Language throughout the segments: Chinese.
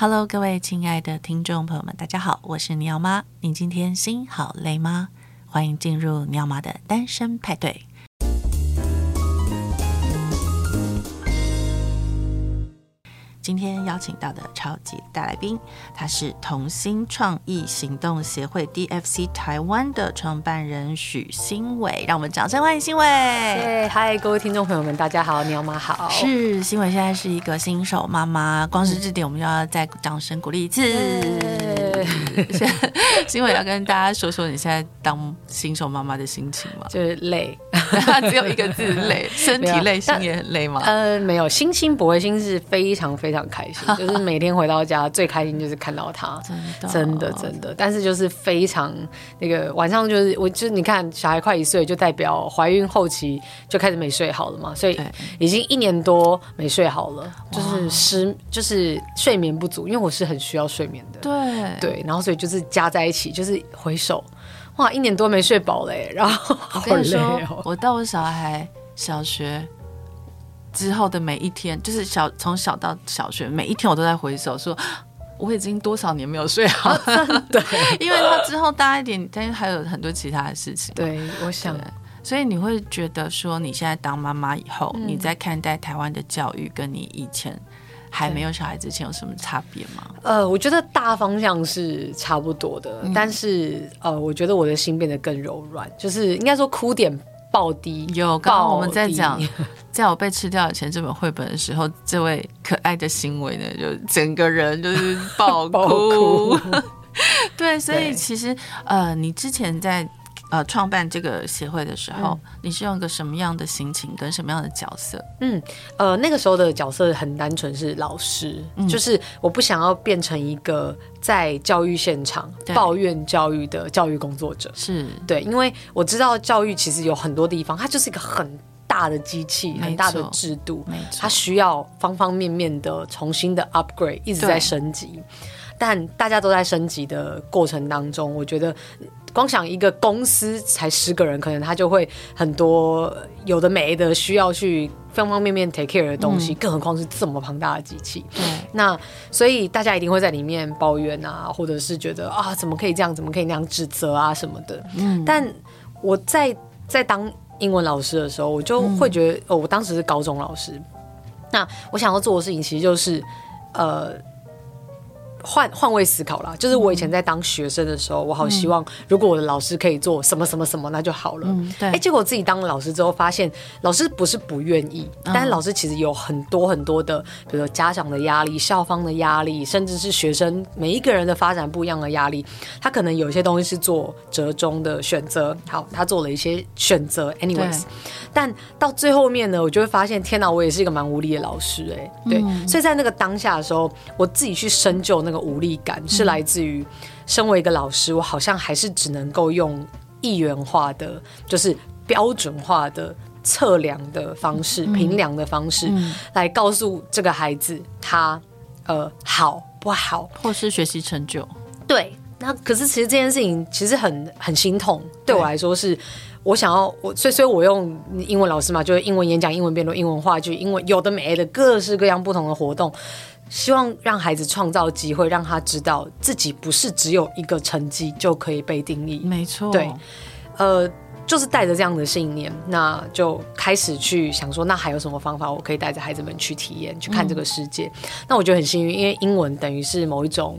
Hello，各位亲爱的听众朋友们，大家好，我是鸟妈。你今天心好累吗？欢迎进入鸟妈的单身派对。今天邀请到的超级大来宾，他是同心创意行动协会 DFC 台湾的创办人许新伟，让我们掌声欢迎新伟。对，嗨，各位听众朋友们，大家好，鸟妈好。是新伟现在是一个新手妈妈，光是这点我们就要再掌声鼓励一次。欣玮 要跟大家说说你现在当新手妈妈的心情吗？就是累，只有一个字累，身体累，心也很累吗？呃，没有，心心不会，心是非常非常。非常开心，就是每天回到家最开心就是看到他，真的真的，但是就是非常那个晚上就是我就是你看小孩快一岁，就代表怀孕后期就开始没睡好了嘛，所以已经一年多没睡好了，就是失就是睡眠不足，因为我是很需要睡眠的，对对，然后所以就是加在一起就是回首哇，一年多没睡饱嘞，然后好累哦，我到我小孩小学。之后的每一天，就是小从小到小学，每一天我都在回首，说我已经多少年没有睡好了。对，因为他之后大一点，但是还有很多其他的事情。对，我想，所以你会觉得说，你现在当妈妈以后，嗯、你在看待台湾的教育，跟你以前还没有小孩之前有什么差别吗？呃，我觉得大方向是差不多的，嗯、但是呃，我觉得我的心变得更柔软，就是应该说哭点。暴低有，刚刚我们在讲，在我被吃掉以前这本绘本的时候，这位可爱的行为呢，就整个人就是爆 哭。爆 哭对，所以其实呃，你之前在。呃，创办这个协会的时候，嗯、你是用一个什么样的心情跟什么样的角色？嗯，呃，那个时候的角色很单纯，是老师，嗯、就是我不想要变成一个在教育现场抱怨教育的教育工作者。是对，因为我知道教育其实有很多地方，它就是一个很大的机器，很大的制度，它需要方方面面的重新的 upgrade，一直在升级。但大家都在升级的过程当中，我觉得光想一个公司才十个人，可能他就会很多有的没的需要去方方面面 take care 的东西，嗯、更何况是这么庞大的机器。对，那所以大家一定会在里面抱怨啊，或者是觉得啊，怎么可以这样，怎么可以那样指责啊什么的。嗯，但我在在当英文老师的时候，我就会觉得，嗯、哦，我当时是高中老师，那我想要做的事情其实就是，呃。换换位思考啦，就是我以前在当学生的时候，嗯、我好希望如果我的老师可以做什么什么什么，那就好了。嗯、对。哎、欸，结果自己当了老师之后，发现老师不是不愿意，嗯、但是老师其实有很多很多的，比如说家长的压力、校方的压力，甚至是学生每一个人的发展不一样的压力，他可能有些东西是做折中的选择。好，他做了一些选择，anyways，但到最后面呢，我就会发现，天哪，我也是一个蛮无力的老师、欸，哎，对。嗯、所以在那个当下的时候，我自己去深究那。那个无力感是来自于，身为一个老师，我好像还是只能够用一元化的，就是标准化的测量的方式、评量的方式，来告诉这个孩子他呃好不好，或是学习成就。对，那可是其实这件事情其实很很心痛，对我来说是，我想要我所以所以我用英文老师嘛，就是英文演讲、英文辩论、英文话剧、英文有的没的各式各样不同的活动。希望让孩子创造机会，让他知道自己不是只有一个成绩就可以被定义。没错，对，呃，就是带着这样的信念，那就开始去想说，那还有什么方法我可以带着孩子们去体验、去看这个世界？嗯、那我觉得很幸运，因为英文等于是某一种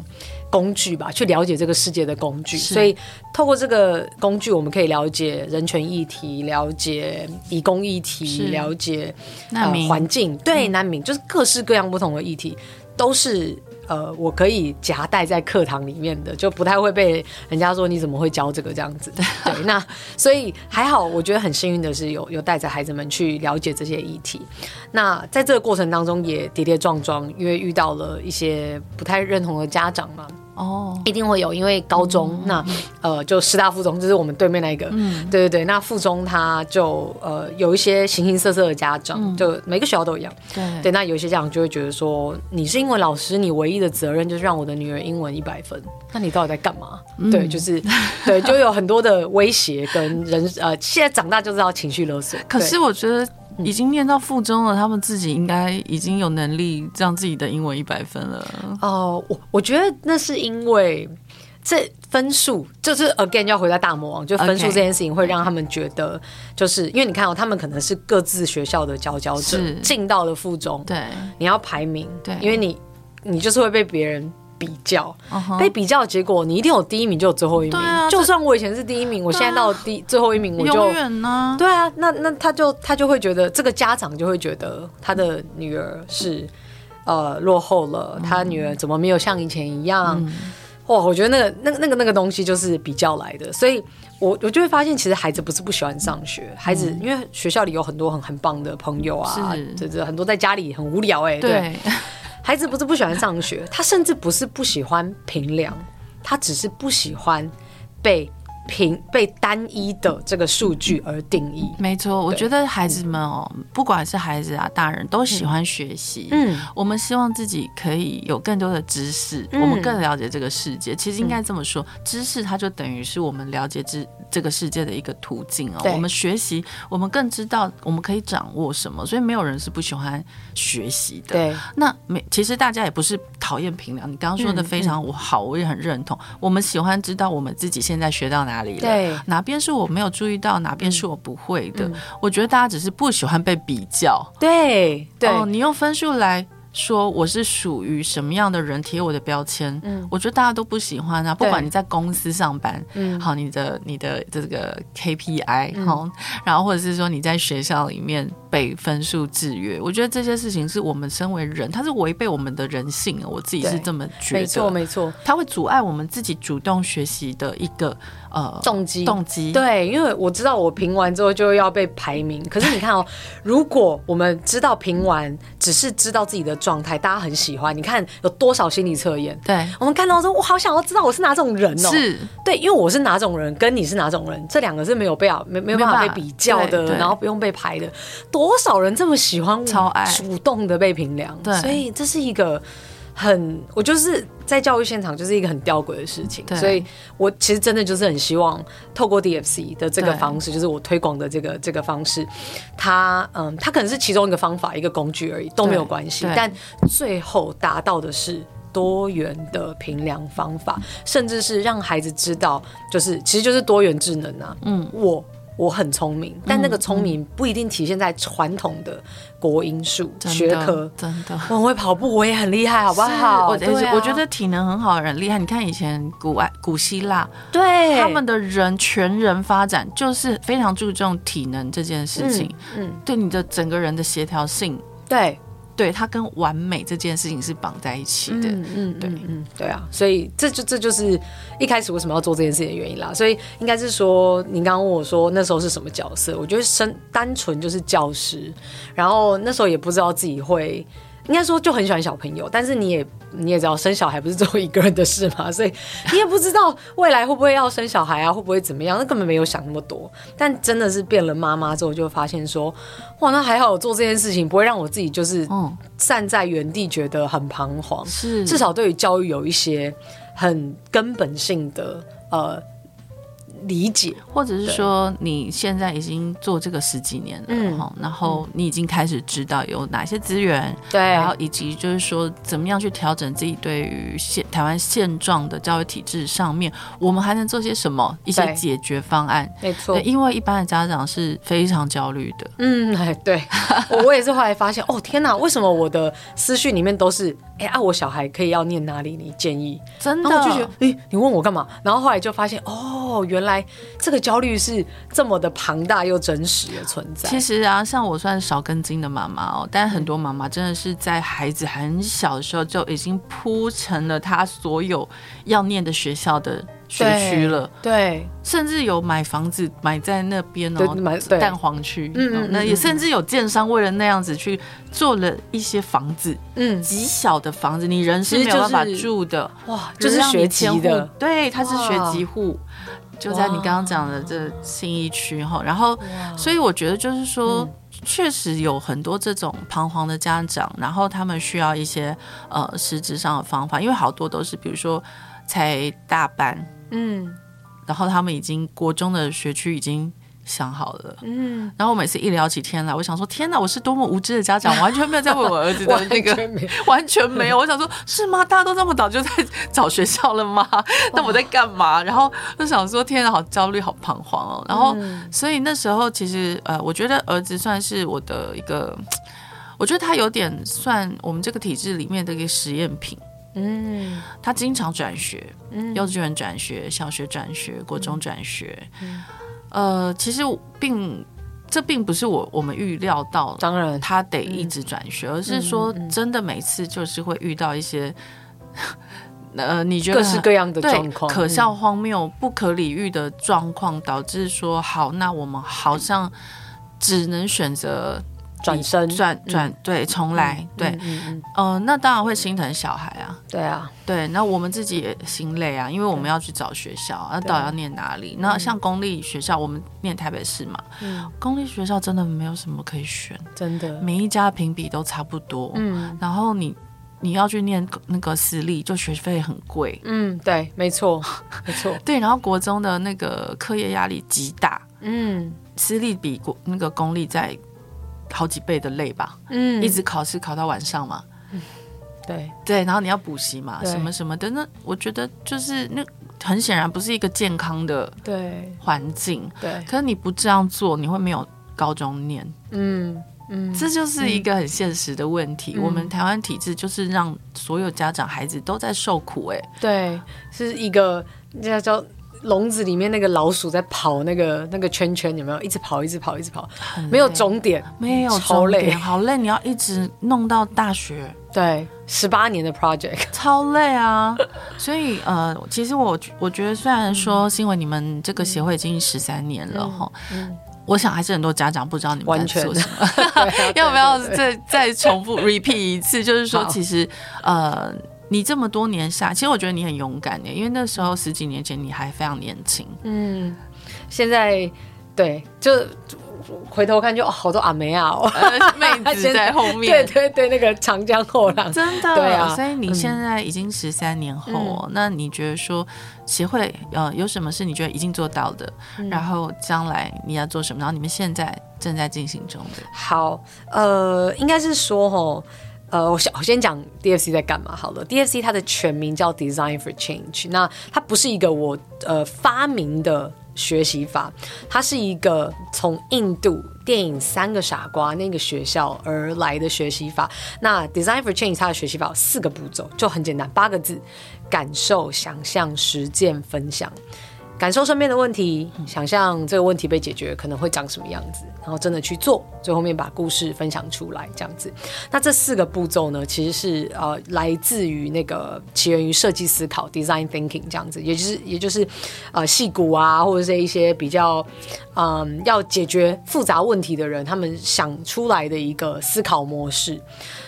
工具吧，去了解这个世界的工具。所以透过这个工具，我们可以了解人权议题，了解移工议题，了解难民、呃、环境，对难民，就是各式各样不同的议题。都是呃，我可以夹带在课堂里面的，就不太会被人家说你怎么会教这个这样子。对，那所以还好，我觉得很幸运的是有有带着孩子们去了解这些议题。那在这个过程当中也跌跌撞撞，因为遇到了一些不太认同的家长嘛。哦，一定会有，因为高中、嗯、那呃，就师大附中，就是我们对面那个，嗯，对对对，那附中他就呃有一些形形色色的家长，嗯、就每个学校都一样，对。对，那有一些家长就会觉得说，你是英文老师，你唯一的责任就是让我的女儿英文一百分，那你到底在干嘛？嗯、对，就是对，就有很多的威胁跟人呃，现在长大就知道情绪勒索。可是我觉得已经念到附中了，他们自己应该已经有能力让自己的英文一百分了。哦，我我觉得那是因为这分数就是 again 要回到大魔王，就分数这件事情会让他们觉得，就是因为你看哦，他们可能是各自学校的佼佼者，进到了附中，对，你要排名，对，因为你你就是会被别人。比较被比较的结果，你一定有第一名就有最后一名。就算我以前是第一名，我现在到第最后一名，我就永远呢？对啊，那那他就他就会觉得这个家长就会觉得他的女儿是呃落后了，他女儿怎么没有像以前一样？哇，我觉得那个那个那个那个东西就是比较来的，所以我我就会发现，其实孩子不是不喜欢上学，孩子因为学校里有很多很很棒的朋友啊，这这很多在家里很无聊哎，对。孩子不是不喜欢上学，他甚至不是不喜欢评量，他只是不喜欢被评被单一的这个数据而定义。没错，我觉得孩子们哦，不管是孩子啊，大人都喜欢学习。嗯，我们希望自己可以有更多的知识，我们更了解这个世界。其实应该这么说，知识它就等于是我们了解知这个世界的一个途径哦。我们学习，我们更知道我们可以掌握什么。所以没有人是不喜欢学习的。对，那没其实大家也不是讨厌平凉。你刚刚说的非常好，我也很认同。我们喜欢知道我们自己现在学到哪里了，对，哪边是我没有注意到，哪边是我不会的。我觉得大家只是不喜欢被比较。对，对，哦，你用分数来。说我是属于什么样的人，贴我的标签，嗯，我觉得大家都不喜欢啊。不管你在公司上班，嗯，好，你的你的这个 KPI，好，然后或者是说你在学校里面被分数制约，我觉得这些事情是我们身为人，它是违背我们的人性。我自己是这么觉得，没错没错，它会阻碍我们自己主动学习的一个呃动机动机。对，因为我知道我评完之后就要被排名，可是你看哦，如果我们知道评完只是知道自己的。状态大家很喜欢，你看有多少心理测验？对，我们看到说，我好想要知道我是哪种人哦。是，对，因为我是哪种人，跟你是哪种人，这两个是没有被啊没没有办法被比较的，然后不用被排的。多少人这么喜欢，超爱主动的被评量？对，所以这是一个。很，我就是在教育现场，就是一个很吊诡的事情，所以我其实真的就是很希望透过 DFC 的这个方式，就是我推广的这个这个方式，它嗯，它可能是其中一个方法，一个工具而已，都没有关系，但最后达到的是多元的评量方法，甚至是让孩子知道，就是其实就是多元智能啊，嗯，我。我很聪明，但那个聪明不一定体现在传统的国英数学科。真的，我很会跑步，我也很厉害，好不好？我我觉得体能很好的人厉害。你看以前古埃古希腊，对他们的人全人发展就是非常注重体能这件事情。嗯，对你的整个人的协调性，对。对，它跟完美这件事情是绑在一起的，嗯嗯，对，嗯对啊，所以这就这就是一开始为什么要做这件事情的原因啦。所以应该是说，你刚刚问我说那时候是什么角色，我觉得生单纯就是教师，然后那时候也不知道自己会。应该说就很喜欢小朋友，但是你也你也知道生小孩不是只有一个人的事嘛，所以你也不知道未来会不会要生小孩啊，会不会怎么样，那根本没有想那么多。但真的是变了妈妈之后，就发现说，哇，那还好我做这件事情不会让我自己就是站在原地觉得很彷徨，是至少对于教育有一些很根本性的呃。理解，或者是说你现在已经做这个十几年了，嗯，然后你已经开始知道有哪些资源，对，然后以及就是说怎么样去调整自己对于现台湾现状的教育体制上面，我们还能做些什么一些解决方案？没错，因为一般的家长是非常焦虑的，嗯，哎，对，我我也是后来发现，哦，天哪，为什么我的思绪里面都是？哎，啊，我小孩可以要念哪里？你建议？真的？然后我就觉得，哎，你问我干嘛？然后后来就发现，哦，原来这个焦虑是这么的庞大又真实的存在。其实啊，像我算少根筋的妈妈哦，但很多妈妈真的是在孩子很小的时候就已经铺成了他所有要念的学校的。学区了，对，甚至有买房子买在那边哦，买蛋黄区，嗯，那也甚至有建商为了那样子去做了一些房子，嗯，极小的房子，你人是没有办法住的，哇，就是学籍的，对，他是学籍户，就在你刚刚讲的这新一区哈，然后，所以我觉得就是说，确实有很多这种彷徨的家长，然后他们需要一些呃实质上的方法，因为好多都是比如说才大班。嗯，然后他们已经国中的学区已经想好了，嗯，然后我每次一聊起天来，我想说，天哪，我是多么无知的家长，完全没有在问我儿子的 那个，完全没有。我想说，是吗？大家都这么早就在找学校了吗？那我在干嘛？然后就想说，天哪，好焦虑，好彷徨哦。然后，所以那时候其实，呃，我觉得儿子算是我的一个，我觉得他有点算我们这个体制里面的一个实验品。嗯，他经常转学，嗯，幼稚园转学，小学转学，国中转学。嗯。呃，其实并这并不是我我们预料到，当然。他得一直转学，嗯、而是说真的每次就是会遇到一些，嗯、呃，你觉得各式各样的状况，可笑、荒谬、不可理喻的状况，导致说好，那我们好像只能选择。转身。转转对，重来对，嗯那当然会心疼小孩啊，对啊，对，那我们自己也心累啊，因为我们要去找学校，那到底要念哪里？那像公立学校，我们念台北市嘛，嗯，公立学校真的没有什么可以选，真的，每一家评比都差不多，嗯，然后你你要去念那个私立，就学费很贵，嗯，对，没错，没错，对，然后国中的那个课业压力极大，嗯，私立比国那个公立在。好几倍的累吧，嗯，一直考试考到晚上嘛，嗯，对。对，然后你要补习嘛，什么什么的，那我觉得就是那很显然不是一个健康的对。环境，对，可是你不这样做，你会没有高中念，嗯嗯，这就是一个很现实的问题。我们台湾体制就是让所有家长孩子都在受苦，哎，对，是一个叫叫。笼子里面那个老鼠在跑，那个那个圈圈有没有？一直跑，一直跑，一直跑，没有终点，没有超累，好累！你要一直弄到大学，对，十八年的 project，超累啊！所以呃，其实我我觉得，虽然说新闻你们这个协会已经十三年了哈，嗯，我想还是很多家长不知道你们在做什么，要不要再再重复 repeat 一次？就是说，其实呃。你这么多年下，其实我觉得你很勇敢的，因为那时候十几年前你还非常年轻。嗯，现在对，就回头看就，就好多阿梅啊，妹子在后面。对对对，那个长江后浪，真的。对啊，所以你现在已经十三年后，嗯，那你觉得说协会呃有什么是你觉得已经做到的？嗯，然后将来你要做什么？然后你们现在正在进行中的。好，呃，应该是说吼。呃，我先我先讲 DFC 在干嘛好了。DFC 它的全名叫 Design for Change，那它不是一个我呃发明的学习法，它是一个从印度电影《三个傻瓜》那个学校而来的学习法。那 Design for Change 它的学习法有四个步骤，就很简单，八个字：感受、想象、实践、分享。感受身边的问题，想象这个问题被解决可能会长什么样子，然后真的去做，最后面把故事分享出来，这样子。那这四个步骤呢，其实是呃来自于那个起源于设计思考 （design thinking） 这样子，也就是也就是呃戏骨啊，或者是一些比较嗯、呃、要解决复杂问题的人，他们想出来的一个思考模式。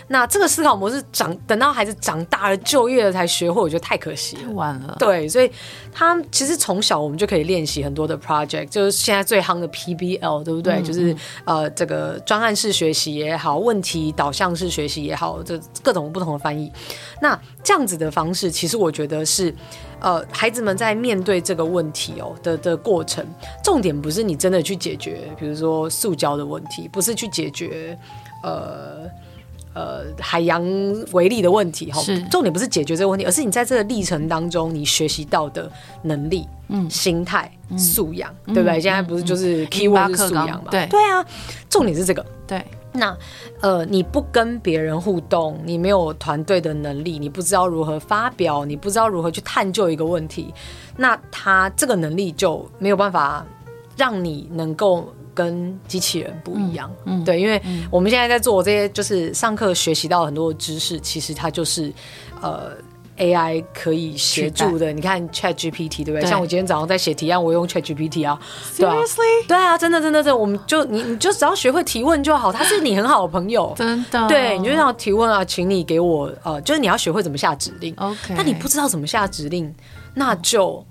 那这个思考模式长等到孩子长大了就业了才学会，我觉得太可惜了，晚了。对，所以他其实从小我们就可以练习很多的 project，就是现在最夯的 PBL，对不对？嗯、就是呃这个专案式学习也好，问题导向式学习也好，这各种不同的翻译。那这样子的方式，其实我觉得是呃孩子们在面对这个问题哦的的过程，重点不是你真的去解决，比如说塑胶的问题，不是去解决呃。呃，海洋为例的问题哈，重点不是解决这个问题，而是你在这个历程当中你学习到的能力、嗯，心态、素养，对不对？现在不是就是 keyword 是素养嘛？对对啊，重点是这个。对，那呃，你不跟别人互动，你没有团队的能力，你不知道如何发表，你不知道如何去探究一个问题，那他这个能力就没有办法让你能够。跟机器人不一样，嗯嗯、对，因为我们现在在做这些，就是上课学习到很多的知识，其实它就是呃 AI 可以协助的。你看 Chat GPT 对不对？对，像我今天早上在写提案，我用 Chat GPT 啊。Seriously？对啊，真的，真的，真的，我们就你你就只要学会提问就好，他是你很好的朋友，真的。对，你就要提问啊，请你给我呃，就是你要学会怎么下指令。OK，但你不知道怎么下指令，那就。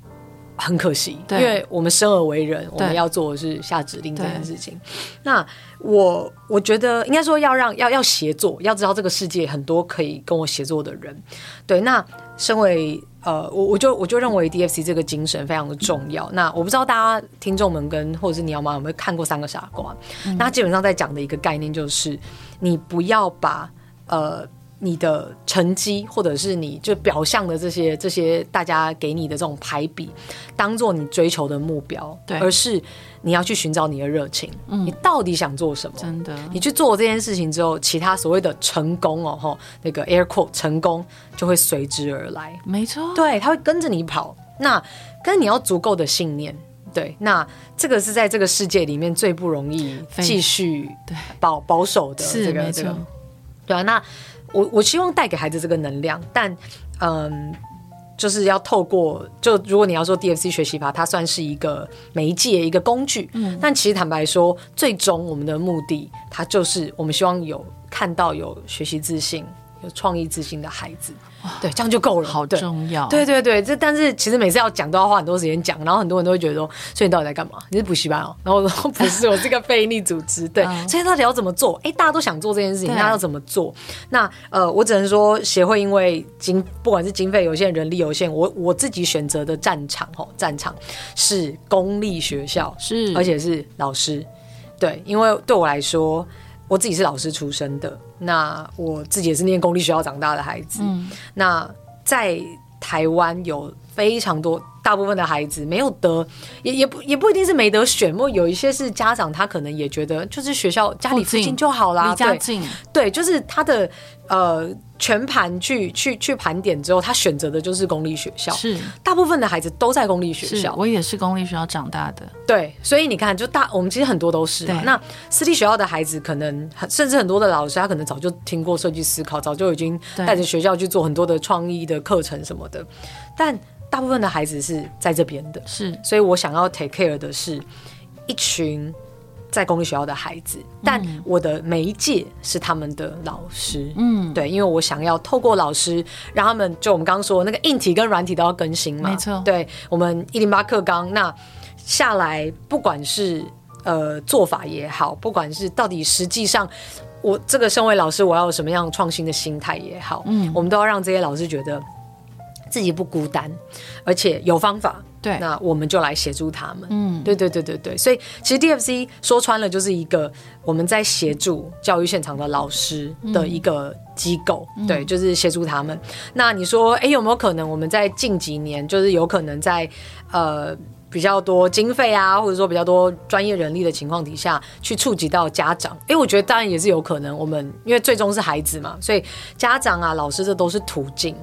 很可惜，因为我们生而为人，我们要做的是下指令这件事情。那我我觉得应该说要让要要协作，要知道这个世界很多可以跟我协作的人。对，那身为呃，我我就我就认为 DFC 这个精神非常的重要。那我不知道大家听众们跟或者是你要吗有没有看过《三个傻瓜》？嗯，那基本上在讲的一个概念就是，你不要把呃。你的成绩，或者是你就表象的这些这些大家给你的这种排比，当做你追求的目标，对，而是你要去寻找你的热情，嗯，你到底想做什么？真的，你去做这件事情之后，其他所谓的成功哦，吼，那个 air quote 成功就会随之而来，没错，对，他会跟着你跑。那跟你要足够的信念，对，那这个是在这个世界里面最不容易继续保保守的，这个这个，对啊，那。我我希望带给孩子这个能量，但嗯，就是要透过就如果你要说 DFC 学习法，它算是一个媒介一个工具，嗯，但其实坦白说，最终我们的目的，它就是我们希望有看到有学习自信、有创意自信的孩子。对，这样就够了，好重要。对对对，这但是其实每次要讲都要花很多时间讲，然后很多人都会觉得说，所以你到底在干嘛？你是补习班哦？然后我说不是，我是个非营利组织。对，所以到底要怎么做？哎，大家都想做这件事情，那要怎么做？那呃，我只能说协会因为经不管是经费有限、人力有限，我我自己选择的战场哦，战场是公立学校，是而且是老师。对，因为对我来说。我自己是老师出身的，那我自己也是念公立学校长大的孩子。嗯、那在台湾有非常多。大部分的孩子没有得，也也不也不一定是没得选，或有一些是家长他可能也觉得就是学校家里附近就好啦，离家近。对，就是他的呃全盘去去去盘点之后，他选择的就是公立学校。是，大部分的孩子都在公立学校。我也是公立学校长大的。对，所以你看，就大我们其实很多都是。那私立学校的孩子，可能甚至很多的老师，他可能早就听过设计思考，早就已经带着学校去做很多的创意的课程什么的，但。大部分的孩子是在这边的，是，所以我想要 take care 的是一群在公立学校的孩子，但我的媒介是他们的老师，嗯，对，因为我想要透过老师让他们，就我们刚刚说的那个硬体跟软体都要更新嘛，没错，对，我们一零八课纲那下来，不管是呃做法也好，不管是到底实际上我这个身为老师我要有什么样创新的心态也好，嗯，我们都要让这些老师觉得。自己不孤单，而且有方法。对，那我们就来协助他们。嗯，对对对对对。所以其实 DFC 说穿了就是一个我们在协助教育现场的老师的一个机构。嗯、对，就是协助他们。那你说，哎，有没有可能我们在近几年，就是有可能在呃比较多经费啊，或者说比较多专业人力的情况底下去触及到家长？哎，我觉得当然也是有可能。我们因为最终是孩子嘛，所以家长啊、老师这都是途径。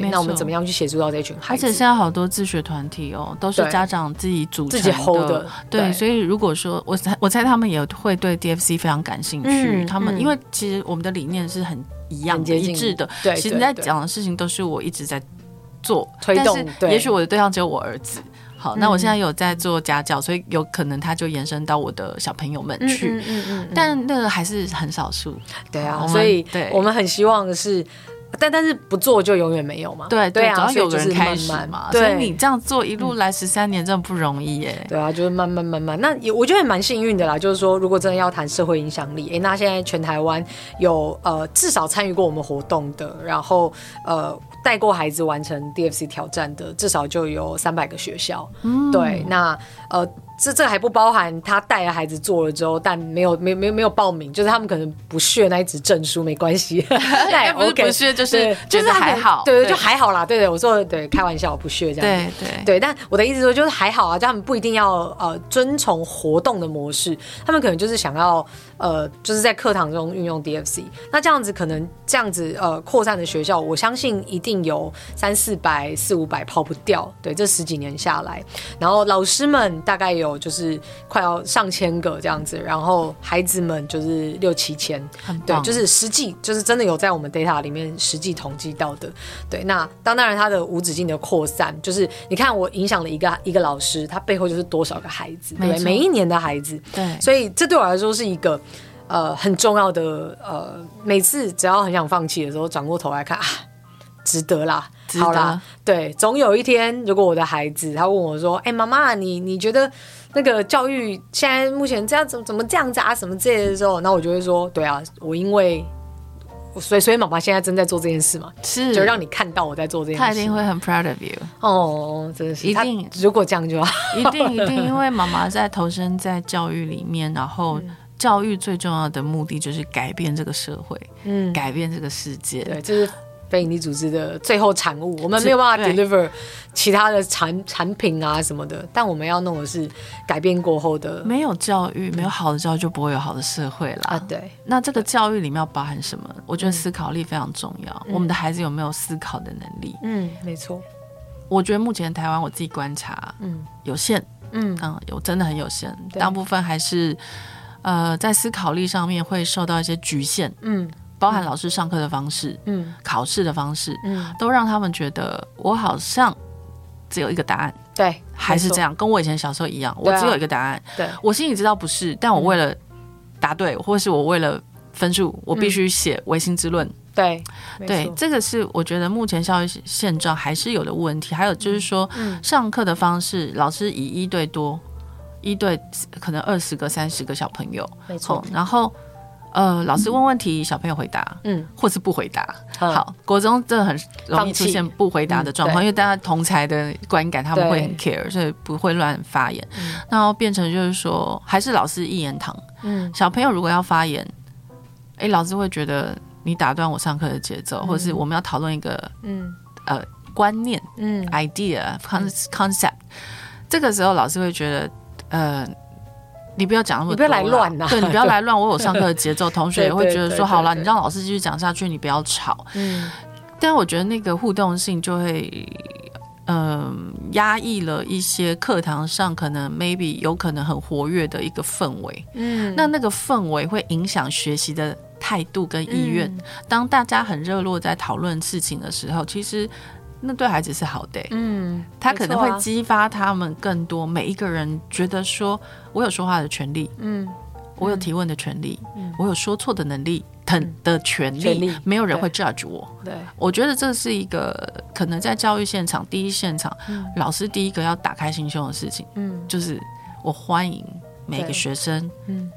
对，那我们怎么样去协助到这群孩子？而且现在好多自学团体哦，都是家长自己组成的，自己 hold 的。对，对，所以如果说我猜，我猜他们也会对 DFC 非常感兴趣。嗯、他们因为其实我们的理念是很一样、很一致的。对，其实你在讲的事情都是我一直在做推动。也许我的对象只有我儿子。好，那我现在有在做家教，所以有可能他就延伸到我的小朋友们去。嗯嗯，嗯，嗯，但那个还是很少数。对啊，所以对我们很希望的是。但但是不做就永远没有嘛？对对啊，总要有个人开始嘛。所以你这样做一路来十三年，真的不容易耶。对啊，就是慢慢慢慢。那也我觉得也蛮幸运的啦。就是说，如果真的要谈社会影响力，哎，那现在全台湾有呃至少参与过我们活动的，然后呃带过孩子完成 DFC 挑战的，至少就有三百个学校。嗯，对，那呃。这这还不包含他带了孩子做了之后，但没有没没没有报名，就是他们可能不屑那一纸证书，没关系。对，不是不屑，就是就是还好，对对，就还好啦。对对，我说对，开玩笑，我不屑这样。对对对，但我的意思说就是还好啊，就他们不一定要呃遵从活动的模式，他们可能就是想要呃就是在课堂中运用 DFC。那这样子可能这样子呃扩散的学校，我相信一定有三四百四五百跑不掉。对，这十几年下来，然后老师们大概有。就是快要上千个这样子，然后孩子们就是六七千，对，就是实际就是真的有在我们 data 里面实际统计到的，对。那当当然它的无止境的扩散，就是你看我影响了一个一个老师，他背后就是多少个孩子，对，每一年的孩子，对。所以这对我来说是一个呃很重要的呃，每次只要很想放弃的时候，转过头来看啊，值得啦。好啦，对，总有一天，如果我的孩子他问我说：“哎、欸，妈妈，你你觉得那个教育现在目前这样怎么怎么这样子啊？什么之类的时候，那我就会说：对啊，我因为所以所以妈妈现在正在做这件事嘛，是就让你看到我在做这件事，他一定会很 proud of you。哦，真的是一定，如果这样就好，一定一定，因为妈妈在投身在教育里面，然后教育最重要的目的就是改变这个社会，嗯，改变这个世界，对，就是。非营利组织的最后产物，我们没有办法 deliver 其他的产产品啊什么的，但我们要弄的是改变过后的。没有教育，没有好的教育，就不会有好的社会啦。啊，对。那这个教育里面要包含什么？我觉得思考力非常重要。嗯、我们的孩子有没有思考的能力？嗯，没错。我觉得目前台湾，我自己观察，嗯，有限，嗯嗯，有真的很有限，大部分还是呃在思考力上面会受到一些局限，嗯。包含老师上课的方式，嗯，考试的方式，嗯，都让他们觉得我好像只有一个答案，对，还是这样，跟我以前小时候一样，我只有一个答案，对，我心里知道不是，但我为了答对，或是我为了分数，我必须写唯心之论，对，对，这个是我觉得目前教育现状还是有的问题。还有就是说，上课的方式，老师以一对多，一对可能二十个、三十个小朋友，没错，然后。呃，老师问问题，小朋友回答，嗯，或是不回答。好，国中真的很容易出现不回答的状况，因为大家同才的观感他们会很 care，所以不会乱发言。然后变成就是说，还是老师一言堂。嗯，小朋友如果要发言，哎，老师会觉得你打断我上课的节奏，或者是我们要讨论一个嗯。呃观念嗯。idea concept，这个时候老师会觉得呃。你不要讲那么多，你不要来乱呐！对，你不要来乱，我有上课的节奏，同学也会觉得说好了，你让老师继续讲下去，你不要吵。嗯，但我觉得那个互动性就会，嗯、呃，压抑了一些课堂上可能 maybe 有可能很活跃的一个氛围。嗯，那那个氛围会影响学习的态度跟意愿。嗯、当大家很热络在讨论事情的时候，其实。那对孩子是好的，嗯，他可能会激发他们更多。每一个人觉得说，我有说话的权利，嗯，我有提问的权利，嗯，我有说错的能力，等的权利，没有人会 judge 我。对，我觉得这是一个可能在教育现场第一现场，老师第一个要打开心胸的事情，嗯，就是我欢迎每一个学生，嗯，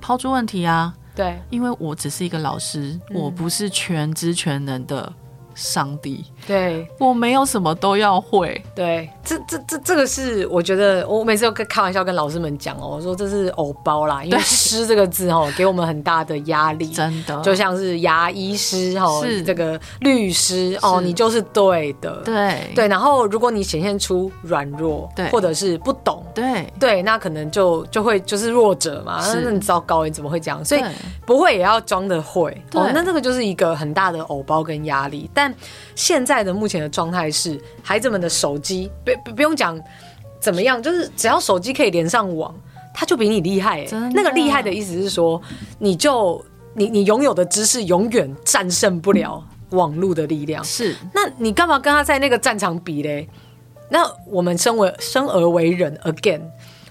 抛出问题啊，对，因为我只是一个老师，我不是全知全能的。上帝，对，我没有什么都要会。对，这这这这个是我觉得我每次都跟开玩笑跟老师们讲哦，我说这是偶包啦，因为“师”这个字哦，给我们很大的压力，真的，就像是牙医师哦，是。这个律师哦，你就是对的，对。对。然后如果你显现出软弱，对，或者是不懂，对。对，那可能就就会就是弱者嘛，那很糟糕，你怎么会这样？所以不会也要装的会，哦，那这个就是一个很大的偶包跟压力，但。但现在的目前的状态是，孩子们的手机不不用讲怎么样，就是只要手机可以连上网，他就比你厉害。那个厉害的意思是说，你就你你拥有的知识永远战胜不了网络的力量。是，那你干嘛跟他在那个战场比嘞？那我们身为生而为人，again，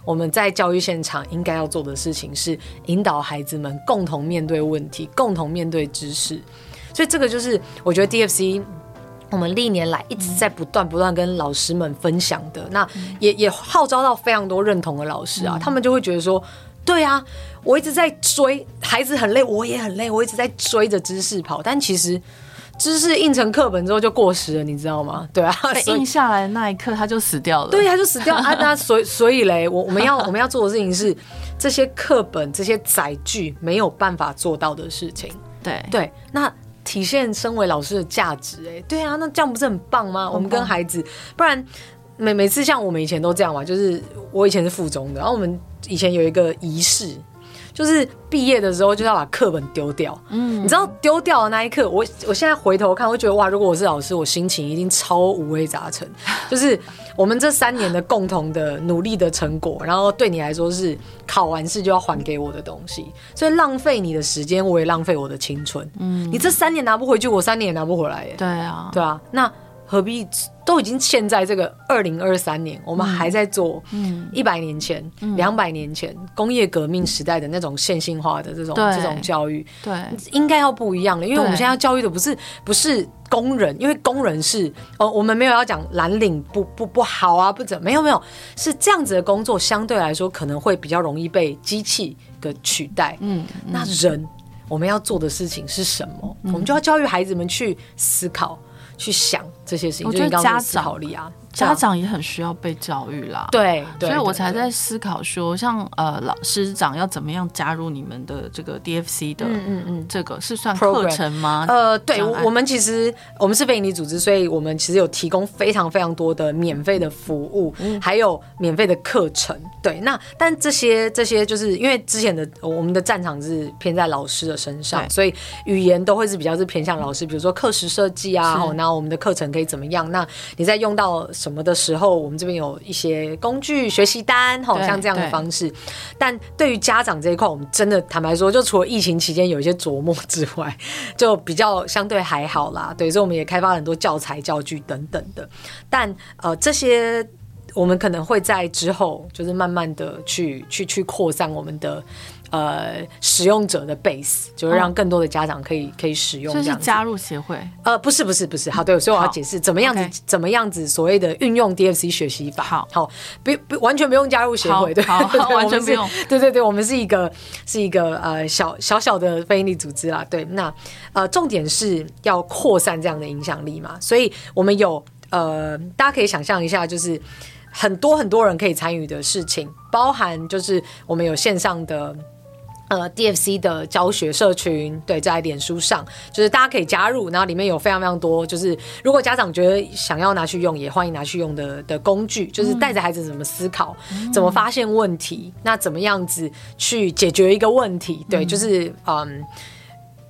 我们在教育现场应该要做的事情是引导孩子们共同面对问题，共同面对知识。所以这个就是我觉得 DFC 我们历年来一直在不断不断跟老师们分享的，那也也号召到非常多认同的老师啊，他们就会觉得说，对啊，我一直在追，孩子很累，我也很累，我一直在追着知识跑，但其实知识印成课本之后就过时了，你知道吗？对啊，印下来的那一刻他就死掉了，对，他就死掉啊。那所以 所以嘞，我我们要我们要做的事情是这些课本这些载具没有办法做到的事情，对对，那。体现身为老师的价值，哎，对啊，那这样不是很棒吗？我们跟孩子，不然每每次像我们以前都这样嘛，就是我以前是附中的，然后我们以前有一个仪式。就是毕业的时候就要把课本丢掉，嗯，你知道丢掉的那一刻，我我现在回头看，我觉得哇，如果我是老师，我心情一定超五味杂陈。就是我们这三年的共同的努力的成果，然后对你来说是考完试就要还给我的东西，所以浪费你的时间，我也浪费我的青春。嗯，你这三年拿不回去，我三年也拿不回来耶。对啊，对啊，那。何必都已经现在这个二零二三年，我们还在做一百年前、两百、嗯、年前工业革命时代的那种线性化的这种这种教育，对，应该要不一样了。因为我们现在要教育的不是不是工人，因为工人是哦，我们没有要讲蓝领不不不好啊，不怎么没有没有，是这样子的工作相对来说可能会比较容易被机器的取代。嗯，那人。我们要做的事情是什么？嗯、我们就要教育孩子们去思考、去想这些事情。我觉得家长思考力啊。家长也很需要被教育啦，对，对，所以我才在思考说，像呃，老师长要怎么样加入你们的这个 DFC 的，嗯嗯嗯，这个是算课程吗？呃，对，我们其实我们是非营利组织，所以我们其实有提供非常非常多的免费的服务，嗯、还有免费的课程。对，那但这些这些就是因为之前的我们的战场是偏在老师的身上，所以语言都会是比较是偏向老师，比如说课时设计啊，然后我们的课程可以怎么样？那你在用到。什么的时候，我们这边有一些工具、学习单，好像这样的方式。但对于家长这一块，我们真的坦白说，就除了疫情期间有一些琢磨之外，就比较相对还好啦。对，所以我们也开发了很多教材、教具等等的。但呃，这些我们可能会在之后，就是慢慢的去去去扩散我们的。呃，使用者的 base 就是让更多的家长可以、哦、可以使用这是加入协会？呃，不是不是不是，好，对，所以我要解释怎么样子.怎么样子所谓的运用 DFC 学习法。好，好，不不完全不用加入协会，对，好 好完全不用。对对对，我们是一个是一个呃小小小的非营利组织啦。对，那呃重点是要扩散这样的影响力嘛，所以我们有呃大家可以想象一下，就是很多很多人可以参与的事情，包含就是我们有线上的。呃，DFC 的教学社群，对，在脸书上，就是大家可以加入，然后里面有非常非常多，就是如果家长觉得想要拿去用，也欢迎拿去用的的工具，就是带着孩子怎么思考，嗯，怎么发现问题，那怎么样子去解决一个问题，对，就是嗯。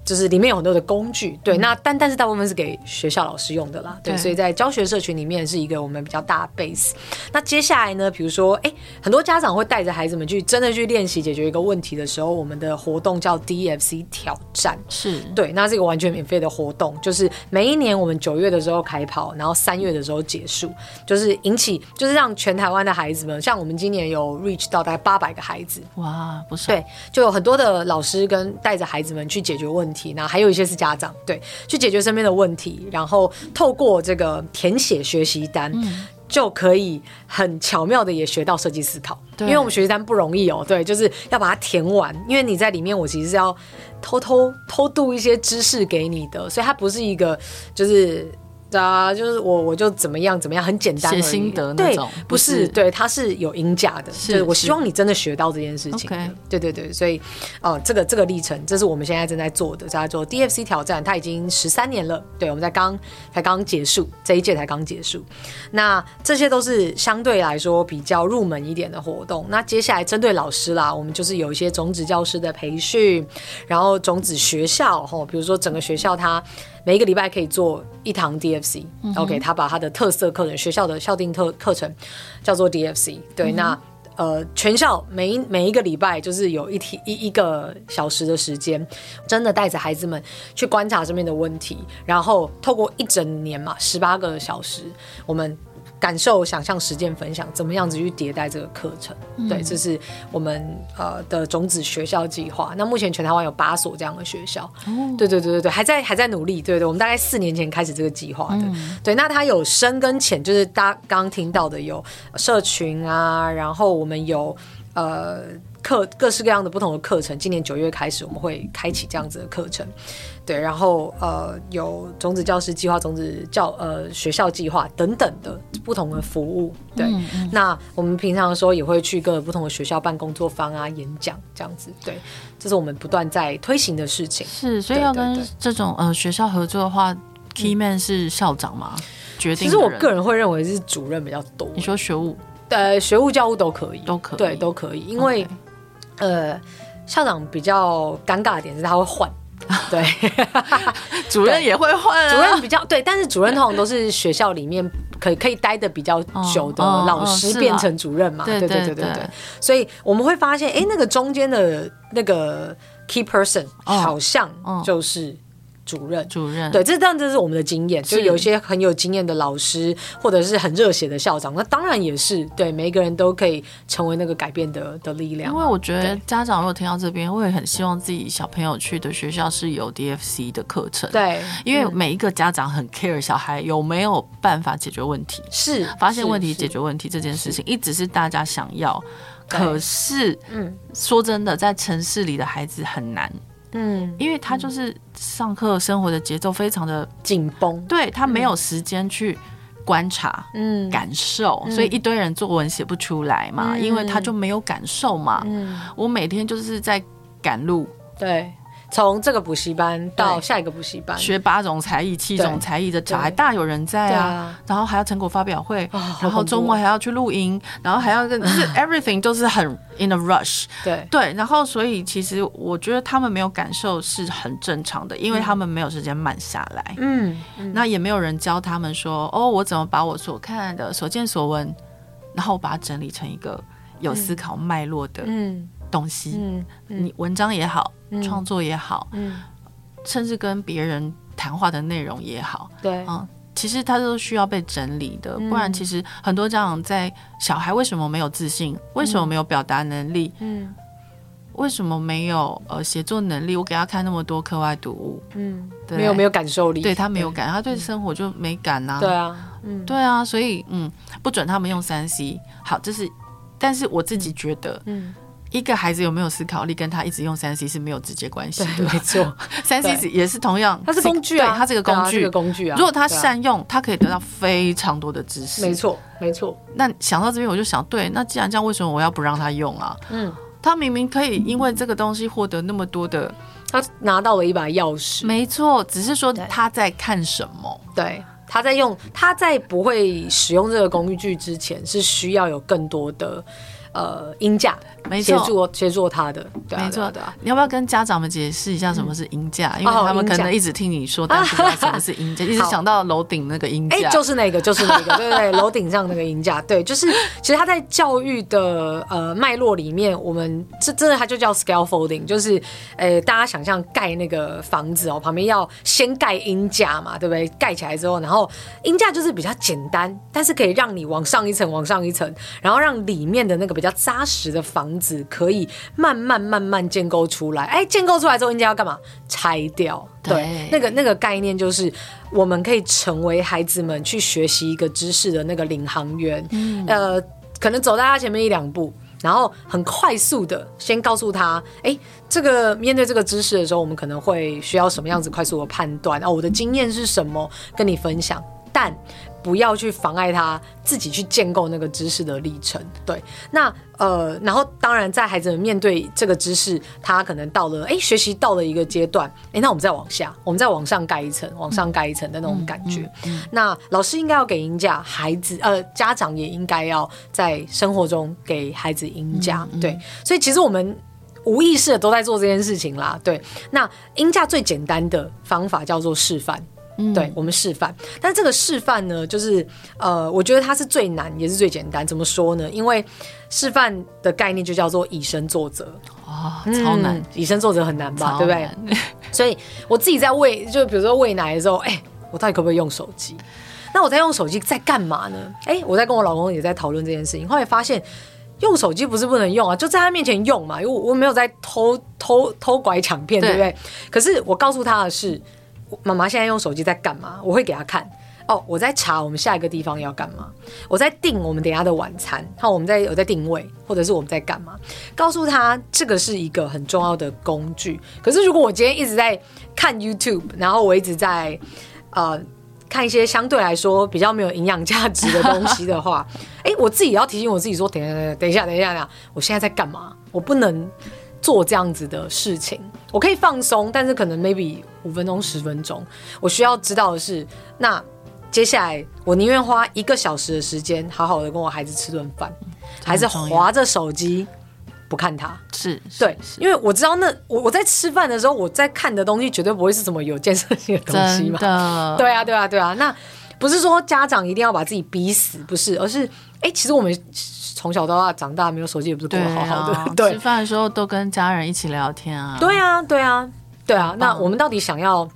就是里面有很多的工具，对，那但但是大部分是给学校老师用的啦，对，对，所以在教学社群里面是一个我们比较大的 base。那接下来呢，比如说，哎、欸，很多家长会带着孩子们去真的去练习解决一个问题的时候，我们的活动叫 DFC 挑战，是。对，那这个完全免费的活动，就是每一年我们九月的时候开跑，然后三月的时候结束，就是引起，就是让全台湾的孩子们，像我们今年有 reach 到大概八百个孩子，哇，不是，对，就有很多的老师跟带着孩子们去解决问题。那还有一些是家长，对，去解决身边的问题，然后透过这个填写学习单，嗯，就可以很巧妙的也学到设计思考。因为我们学习单不容易哦，对，就是要把它填完。因为你在里面，我其实是要偷偷偷渡一些知识给你的，所以它不是一个就是。啊，就是我，我就怎么样怎么样，很简单，写心得那种，对，不是，对，它是有鹰架的，是，我希望你真的学到这件事情，对对对，所以，哦、呃，这个这个历程，这是我们现在正在做的，叫做 DFC 挑战，它已经十三年了，对，我们在刚才刚结束，这一届才刚结束，那这些都是相对来说比较入门一点的活动，那接下来针对老师啦，我们就是有一些种子教师的培训，然后种子学校，吼，比如说整个学校它。每一个礼拜可以做一堂 DFC，OK，、嗯 okay, 他把他的特色课程、学校的校定特课程叫做 DFC。对，嗯、那呃，全校每一每一个礼拜就是有一天一一个小时的时间，真的带着孩子们去观察这边的问题，然后透过一整年嘛，十八个小时，我们。感受、想象、实践、分享，怎么样子去迭代这个课程？嗯、对，这是我们呃的种子学校计划。那目前全台湾有八所这样的学校。哦，对对对对对，还在还在努力。对对，我们大概四年前开始这个计划的。嗯、对，那它有深跟浅，就是大家刚刚听到的有社群啊，然后我们有呃课各式各样的不同的课程。今年九月开始，我们会开启这样子的课程。对，然后呃，有种子教师计划、种子教呃学校计划等等的不同的服务。对，嗯嗯，那我们平常的时候也会去各个不同的学校办工作坊啊、演讲这样子。对，这是我们不断在推行的事情。是，所以要跟这种呃学校合作的话，key man 是校长吗？决定？其实我个人会认为是主任比较多。你说学务？呃，学务、教务都可以，都可以，对，都可以。因为、okay. 呃，校长比较尴尬的点是他会换。对，主任也会换、啊。主任比较对，但是主任通常都是学校里面可以可以待的比较久的老师变成主任嘛。对对对对对，对。所以我们会发现，哎、欸，那个中间的那个 key person 好像就是。主任，主任，对，这当然这是我们的经验，就有一些很有经验的老师，或者是很热血的校长，那当然也是对每一个人都可以成为那个改变的的力量。因为我觉得家长如果听到这边，会很希望自己小朋友去的学校是有 DFC 的课程，对，因为每一个家长很 care 小孩有没有办法解决问题，是发现问题、解决问题这件事情，一直是大家想要，可是，嗯，说真的，在城市里的孩子很难。嗯，因为他就是上课生活的节奏非常的紧绷，对，他没有时间去观察，嗯，感受，所以一堆人作文写不出来嘛，因为他就没有感受嘛。嗯，我每天就是在赶路，对。从这个补习班到下一个补习班，学八种才艺、七种才艺的小孩大有人在啊。然后还要成果发表会，然后周末还要去录音，然后还要跟就是 everything 都是很 in a rush。对对，然后所以其实我觉得他们没有感受是很正常的，因为他们没有时间慢下来。嗯，那也没有人教他们说哦，我怎么把我所看的所见所闻，然后把它整理成一个有思考脉络的东西。嗯，你文章也好。创作也好，嗯，甚至跟别人谈话的内容也好，对，嗯，其实他都需要被整理的，不然其实很多家长在小孩为什么没有自信，为什么没有表达能力，嗯，为什么没有呃写作能力？我给他看那么多课外读物，嗯，没有没有感受力，对他没有感，他对生活就没感呐，对啊，嗯，对啊，所以嗯，不准他们用三 C，好，这是，但是我自己觉得，嗯。一个孩子有没有思考力，跟他一直用三 C 是没有直接关系的。没错，三 C 也是同样，它是工具啊，它是个工具，个工具啊。如果他善用，他可以得到非常多的知识。没错，没错。那想到这边，我就想，对，那既然这样，为什么我要不让他用啊？嗯，他明明可以因为这个东西获得那么多的，他拿到了一把钥匙。没错，只是说他在看什么？对，他在用，他在不会使用这个工具之前，是需要有更多的。呃，音架，没错，协助协助他的，对啊、没错的。你要不要跟家长们解释一下什么是音架？嗯、因为他们可能一直听你说，但 是不知道什么是音架，一直想到楼顶那个音架。哎、欸，就是那个，就是那个，对对对，楼顶上那个鹰架，对，就是其实他在教育的呃脉络里面，我们这真的它就叫 scaffolding，就是呃大家想象盖那个房子哦，旁边要先盖鹰架嘛，对不对？盖起来之后，然后鹰架就是比较简单，但是可以让你往上一层，往上一层，然后让里面的那个。比较扎实的房子可以慢慢慢慢建构出来。哎，建构出来之后，应该要干嘛？拆掉。对，对，那个那个概念就是，我们可以成为孩子们去学习一个知识的那个领航员。嗯，呃，可能走在他前面一两步，然后很快速的先告诉他，哎，这个面对这个知识的时候，我们可能会需要什么样子快速的判断？哦，我的经验是什么？跟你分享，但。不要去妨碍他自己去建构那个知识的历程。对，那呃，然后当然在孩子们面对这个知识，他可能到了哎学习到了一个阶段，哎，那我们再往下，我们再往上盖一层，往上盖一层的那种感觉。嗯嗯嗯、那老师应该要给鹰架，孩子呃家长也应该要在生活中给孩子鹰架。嗯嗯、对，所以其实我们无意识的都在做这件事情啦。对，那音价最简单的方法叫做示范。对，我们示范，但这个示范呢，就是呃，我觉得它是最难也是最简单。怎么说呢？因为示范的概念就叫做以身作则啊，超难，嗯、以身作则很难吧？对不对？所以我自己在喂，就比如说喂奶的时候，哎，我到底可不可以用手机？那我在用手机在干嘛呢？哎，我在跟我老公也在讨论这件事情，后来发现用手机不是不能用啊，就在他面前用嘛，因为我我没有在偷偷偷拐抢骗，对不对？可是我告诉他的是。妈妈现在用手机在干嘛？我会给她看哦，我在查我们下一个地方要干嘛，我在订我们等下的晚餐，好，我们在有在定位，或者是我们在干嘛？告诉他这个是一个很重要的工具。可是如果我今天一直在看 YouTube，然后我一直在呃看一些相对来说比较没有营养价值的东西的话，哎，我自己要提醒我自己说，等一下，等一下，等一下，等一下，我现在在干嘛？我不能。做这样子的事情，我可以放松，但是可能 maybe 五分钟、十分钟，我需要知道的是，那接下来我宁愿花一个小时的时间，好好的跟我孩子吃顿饭，还是划着手机不看他？是，对，因为我知道那我我在吃饭的时候，我在看的东西绝对不会是什么有建设性的东西嘛。对啊，对啊，对啊。那不是说家长一定要把自己逼死，不是，而是哎、欸，其实我们。从小到大长大没有手机也不是过得好好的。对，吃饭的时候都跟家人一起聊天啊。对啊，对啊，对啊。那我们到底想要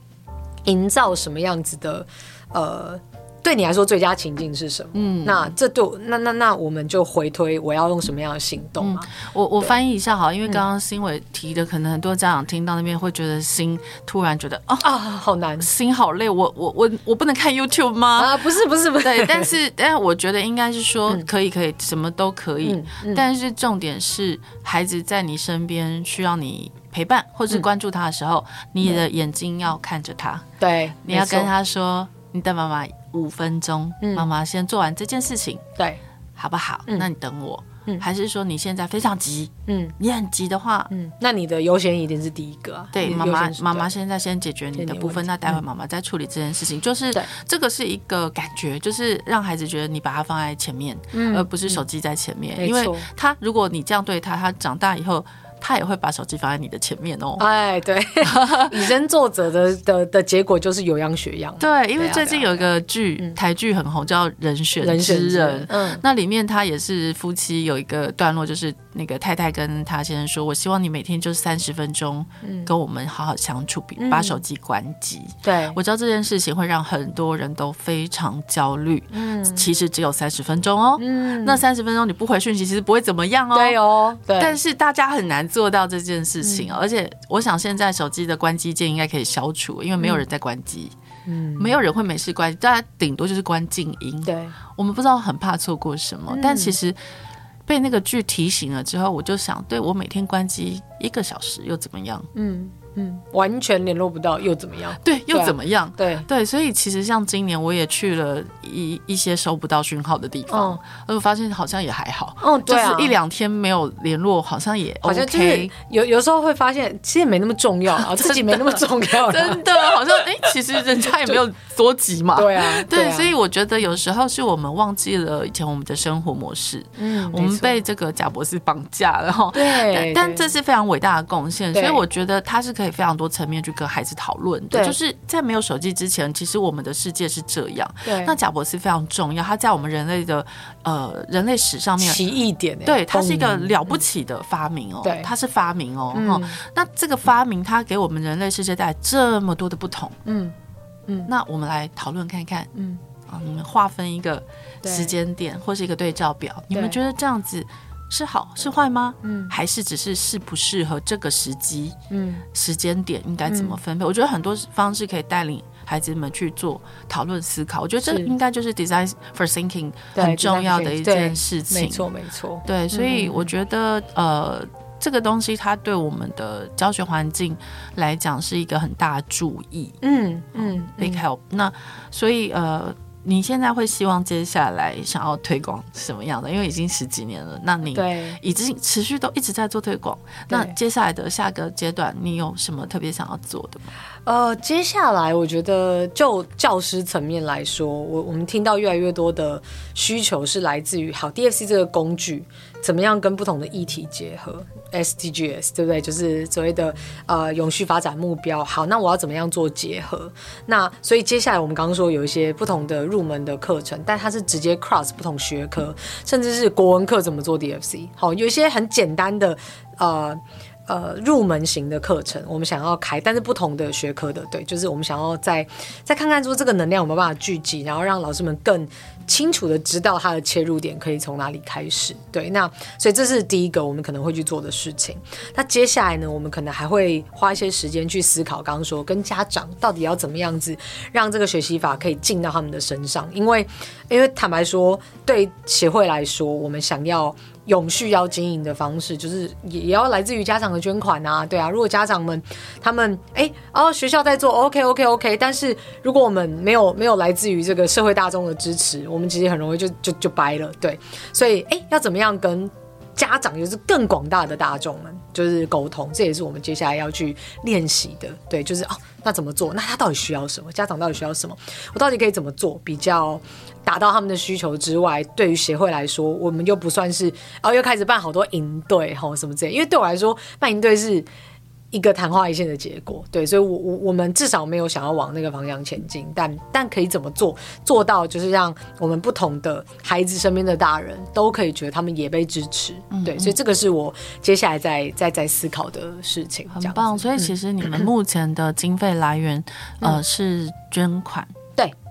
营造什么样子的呃对你来说最佳情境是什么？嗯，那这对那那那我们就回推我要用什么样的行动嘛？嗯、我我翻译一下好，因为刚刚新伟提的，可能很多家长听到那边会觉得心突然觉得哦啊好难，心好累，我我我我不能看 YouTube 吗？啊，不是不是不是，对，但是 但是我觉得应该是说可以可以，什么都可以，但是重点是孩子在你身边需要你。陪伴或是关注他的时候，嗯、你的眼睛要看着他。对，你要跟他说：“你的妈妈五分钟，妈妈、嗯、先做完这件事情。”对，好不好？嗯、那你等我。嗯，还是说你现在非常急？嗯，你很急的话，嗯，那你的优先一定是第一个、啊。对，妈妈妈妈现在先解决你的部分，那待会妈妈再处理这件事情。就是这个是一个感觉，就是让孩子觉得你把它放在前面，嗯、而不是手机在前面。嗯、因为他如果你这样对他，他长大以后。他也会把手机放在你的前面哦。哎，对，以身作则的的的结果就是有样学样。对，因为最近有一个剧，台剧很红，叫《人选之人》。嗯，那里面他也是夫妻有一个段落，就是那个太太跟他先生说：“我希望你每天就三十分钟跟我们好好相处，把手机关机。”对，我知道这件事情会让很多人都非常焦虑。嗯，其实只有三十分钟哦。嗯，那三十分钟你不回讯息，其实不会怎么样哦。对哦，对。但是大家很难。做到这件事情，而且我想现在手机的关机键应该可以消除，因为没有人在关机，嗯，没有人会没事关，大家顶多就是关静音。对，我们不知道很怕错过什么，但其实被那个剧提醒了之后，我就想，对，我每天关机一个小时又怎么样？嗯。嗯，完全联络不到又怎么样？对，又怎么样？对对，所以其实像今年我也去了一一些收不到讯号的地方，而我发现好像也还好。哦，对，就是一两天没有联络，好像也好像就是有有时候会发现其实也没那么重要 啊，自己没那么重要，真的好像哎，其实人家也没有多急嘛。对啊，对，所以我觉得有时候是我们忘记了以前我们的生活模式，嗯，我们被这个贾博士绑架了哈。对，但这是非常伟大的贡献，所以我觉得他是可以非常多层面。去跟孩子讨论的，对。就是在没有手机之前，其实我们的世界是这样。对，那贾博士非常重要，他在我们人类的呃人类史上面奇异点，对，他是一个了不起的发明哦，对，他是发明哦，嗯、那这个发明他给我们人类世界带来这么多的不同，嗯。嗯，那我们来讨论看看，嗯。啊，你们划分一个时间点或是一个对照表，你们觉得这样子？是好是坏吗？嗯，还是只是适不适合这个时机？嗯，时间点应该怎么分配？嗯、我觉得很多方式可以带领孩子们去做讨论思考。我觉得这应该就是 design for thinking 很重要的一件事情。没错，没错。对，所以我觉得、嗯、呃，这个东西它对我们的教学环境来讲是一个很大的注意。嗯嗯，big help。那所以呃。你现在会希望接下来想要推广什么样的？因为已经十几年了，那你已经持续都一直在做推广。那接下来的下个阶段，你有什么特别想要做的吗？呃，接下来我觉得就教师层面来说，我我们听到越来越多的需求是来自于好 DFC 这个工具。怎么样跟不同的议题结合？SDGs 对不对？就是所谓的呃永续发展目标。好，那我要怎么样做结合？那所以接下来我们刚刚说有一些不同的入门的课程，但它是直接 cross 不同学科，甚至是国文课怎么做 DFC。好，有一些很简单的呃。呃，入门型的课程，我们想要开，但是不同的学科的，对，就是我们想要再再看看说这个能量有没有办法聚集，然后让老师们更清楚的知道它的切入点可以从哪里开始，对，那所以这是第一个我们可能会去做的事情。那接下来呢，我们可能还会花一些时间去思考，刚刚说跟家长到底要怎么样子让这个学习法可以进到他们的身上，因为因为坦白说，对协会来说，我们想要。永续要经营的方式，就是也也要来自于家长的捐款啊，对啊。如果家长们他们哎、欸，哦，学校在做，OK OK OK，但是如果我们没有没有来自于这个社会大众的支持，我们其实很容易就就就掰了，对。所以哎、要怎么样跟家长，就是更广大的大众们，就是沟通，这也是我们接下来要去练习的，对，就是哦，那怎么做？那他到底需要什么？家长到底需要什么？我到底可以怎么做比较？达到他们的需求之外，对于协会来说，我们又不算是，然后又开始办好多营队吼什么之类。因为对我来说，办营队是一个昙花一现的结果，对，所以我我我们至少没有想要往那个方向前进。但 但可以怎么做，做到就是让我们不同的孩子身边的大人都可以觉得他们也被支持，嗯嗯对，所以这个是我接下来在在在思考的事情。很棒，所以其实你们 目前的经费来源，嗯、呃，是捐款。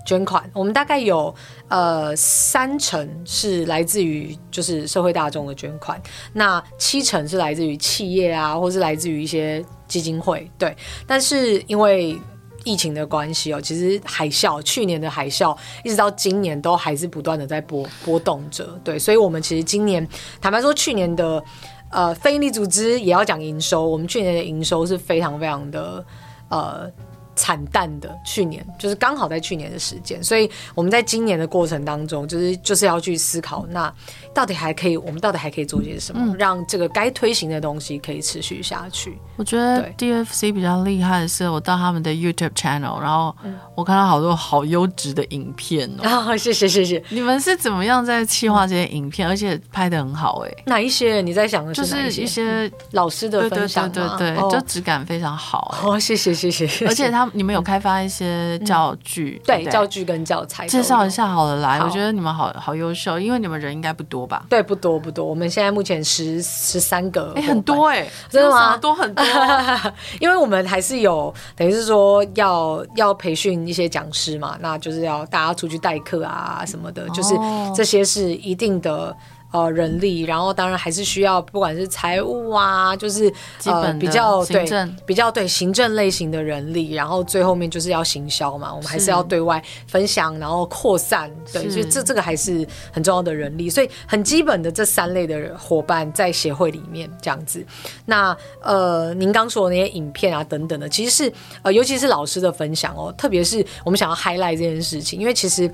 捐款，我们大概有呃三成是来自于就是社会大众的捐款，那七成是来自于企业啊，或是来自于一些基金会。对，但是因为疫情的关系哦，其实海啸去年的海啸一直到今年都还是不断的在波波动着。对，所以我们其实今年坦白说，去年的呃非营利组织也要讲营收，我们去年的营收是非常非常的呃。惨淡的去年，就是刚好在去年的时间，所以我们在今年的过程当中，就是就是要去思考，那到底还可以，我们到底还可以做些什么，嗯、让这个该推行的东西可以持续下去。我觉得 DFC 比较厉害的是，我到他们的 YouTube channel，然后我看到好多好优质的影片哦。啊，谢谢谢谢。你们是怎么样在企划这些影片，而且拍的很好哎？哪一些？你在想的是哪一些？就是一些老师的分享对对对对，就质感非常好。哦，谢谢谢谢。而且他。你们有开发一些教具，嗯、对，对教具跟教材，介绍一下好了来。我觉得你们好好优秀，因为你们人应该不多吧？对，不多不多。我们现在目前十十三个，哎，很多哎，真的吗？多很多，因为我们还是有等于是说要要培训一些讲师嘛，那就是要大家出去代课啊什么的，就是这些是一定的。呃，人力，然后当然还是需要，不管是财务啊，就是基本、呃、比较对比较对行政类型的人力，然后最后面就是要行销嘛，我们还是要对外分享，然后扩散，对，所以这这个还是很重要的人力，所以很基本的这三类的伙伴在协会里面这样子。那呃，您刚说的那些影片啊等等的，其实是呃，尤其是老师的分享哦，特别是我们想要 highlight 这件事情，因为其实。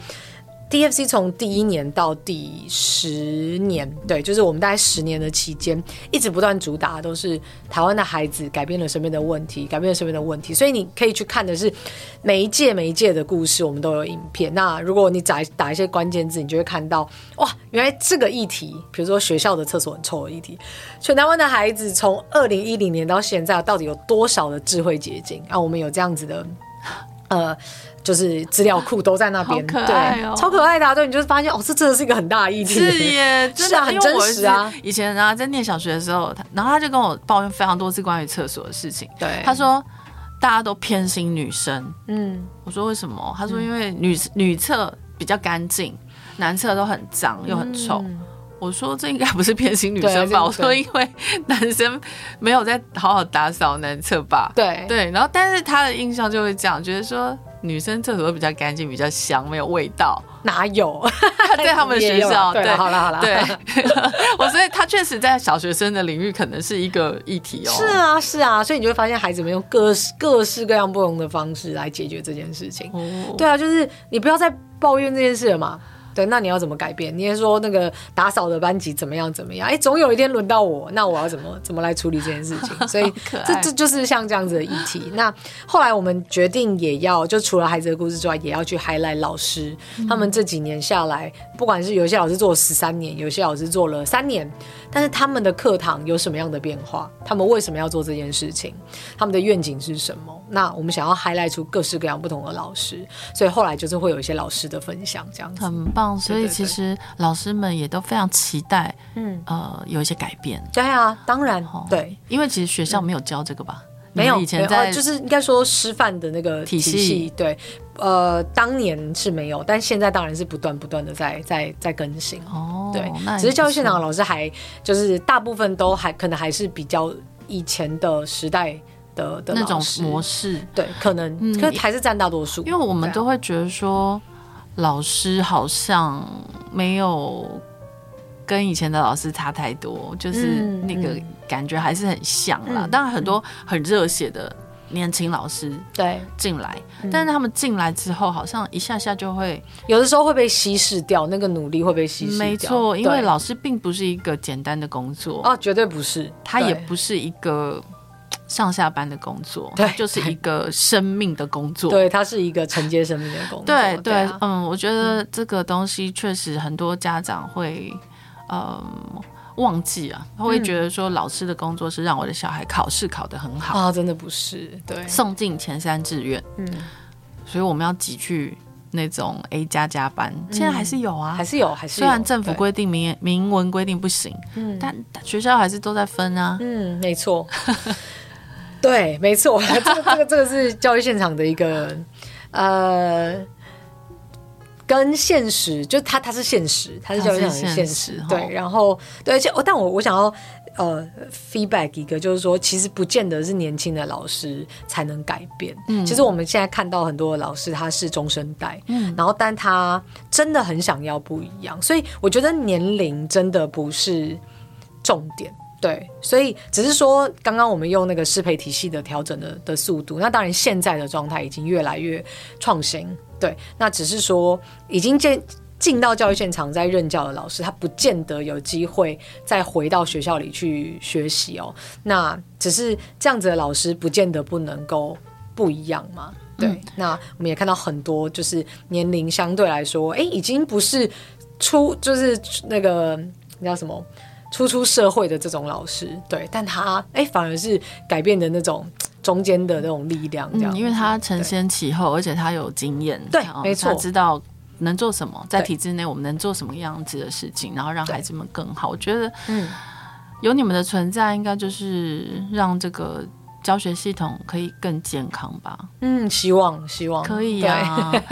DFC 从第一年到第十年，对，就是我们大概十年的期间，一直不断主打都是台湾的孩子改变了身边的问题，改变了身边的问题。所以你可以去看的是每一届每一届的故事，我们都有影片。那如果你打打一些关键字，你就会看到哇，原来这个议题，比如说学校的厕所很臭的议题，全台湾的孩子从二零一零年到现在，到底有多少的智慧结晶啊？我们有这样子的，呃。就是资料库都在那边，对，超可爱的啊。对，你就是发现哦，这真的是一个很大的议题，是耶，真的很真实啊。以前啊，在念小学的时候，他然后他就跟我抱怨非常多次关于厕所的事情。对，他说大家都偏心女生。嗯，我说为什么？他说因为女女厕比较干净，男厕都很脏又很臭。我说这应该不是偏心女生吧？我说因为男生没有在好好打扫男厕吧？对对，然后但是他的印象就会这样，觉得说。女生厕所都比较干净，比较香，没有味道。哪有？在他们 学校，对，好了好了，对。我所以他确实在小学生的领域可能是一个议题哦。是啊，是啊，所以你就会发现孩子们用各式各式各样不同的方式来解决这件事情。哦，对啊，就是你不要再抱怨这件事了嘛。对，那你要怎么改变？你也说那个打扫的班级怎么样怎么样？哎，总有一天轮到我，那我要怎么怎么来处理这件事情？所以这这就是像这样子的议题。那后来我们决定也要，就除了孩子的故事之外，也要去 highlight 老师。他们这几年下来，不管是有些老师做了十三年，有些老师做了三年，但是他们的课堂有什么样的变化？他们为什么要做这件事情？他们的愿景是什么？那我们想要 highlight 出各式各样不同的老师，所以后来就是会有一些老师的分享，这样子很棒。所以其实老师们也都非常期待，嗯呃，有一些改变。对啊，当然，对，因为其实学校没有教这个吧？没有，以前在就是应该说师范的那个体系，对，呃，当年是没有，但现在当然是不断不断的在在在更新。哦，对，只是教育现场的老师还就是大部分都还可能还是比较以前的时代。的，的那种模式，对，可能，嗯、可还是占大多数。因为我们都会觉得说，老师好像没有跟以前的老师差太多，就是那个感觉还是很像啦。嗯、当然，很多很热血的年轻老师对进来，但是他们进来之后，好像一下下就会有的时候会被稀释掉，那个努力会被稀释掉。没错，因为老师并不是一个简单的工作哦，绝对不是，他也不是一个。上下班的工作，对，就是一个生命的工作。对，它是一个承接生命的工作。对对，嗯，我觉得这个东西确实很多家长会，嗯，忘记啊，他会觉得说老师的工作是让我的小孩考试考得很好啊，真的不是，对，送进前三志愿，嗯，所以我们要挤去那种 A 加加班，现在还是有啊，还是有，还是虽然政府规定明明文规定不行，嗯，但学校还是都在分啊，嗯，没错。对，没错，这个这个这个是教育现场的一个呃跟现实，就他他是现实，他是教育上的现实，对，然后对，而且但我我想要呃 feedback 一个，就是说其实不见得是年轻的老师才能改变，嗯，其实我们现在看到很多的老师他是中生代，嗯，然后但他真的很想要不一样，所以我觉得年龄真的不是重点。对，所以只是说，刚刚我们用那个适配体系的调整的的速度，那当然现在的状态已经越来越创新。对，那只是说已经进进到教育现场在任教的老师，他不见得有机会再回到学校里去学习哦。那只是这样子的老师，不见得不能够不一样嘛。对，嗯、那我们也看到很多，就是年龄相对来说，哎，已经不是出，就是那个那叫什么？初出社会的这种老师，对，但他哎、欸，反而是改变的那种中间的那种力量，这样、嗯，因为他承先启后，而且他有经验，对，没错，他知道能做什么，在体制内我们能做什么样子的事情，然后让孩子们更好。我觉得，嗯，有你们的存在，应该就是让这个教学系统可以更健康吧？嗯，希望，希望可以啊。对，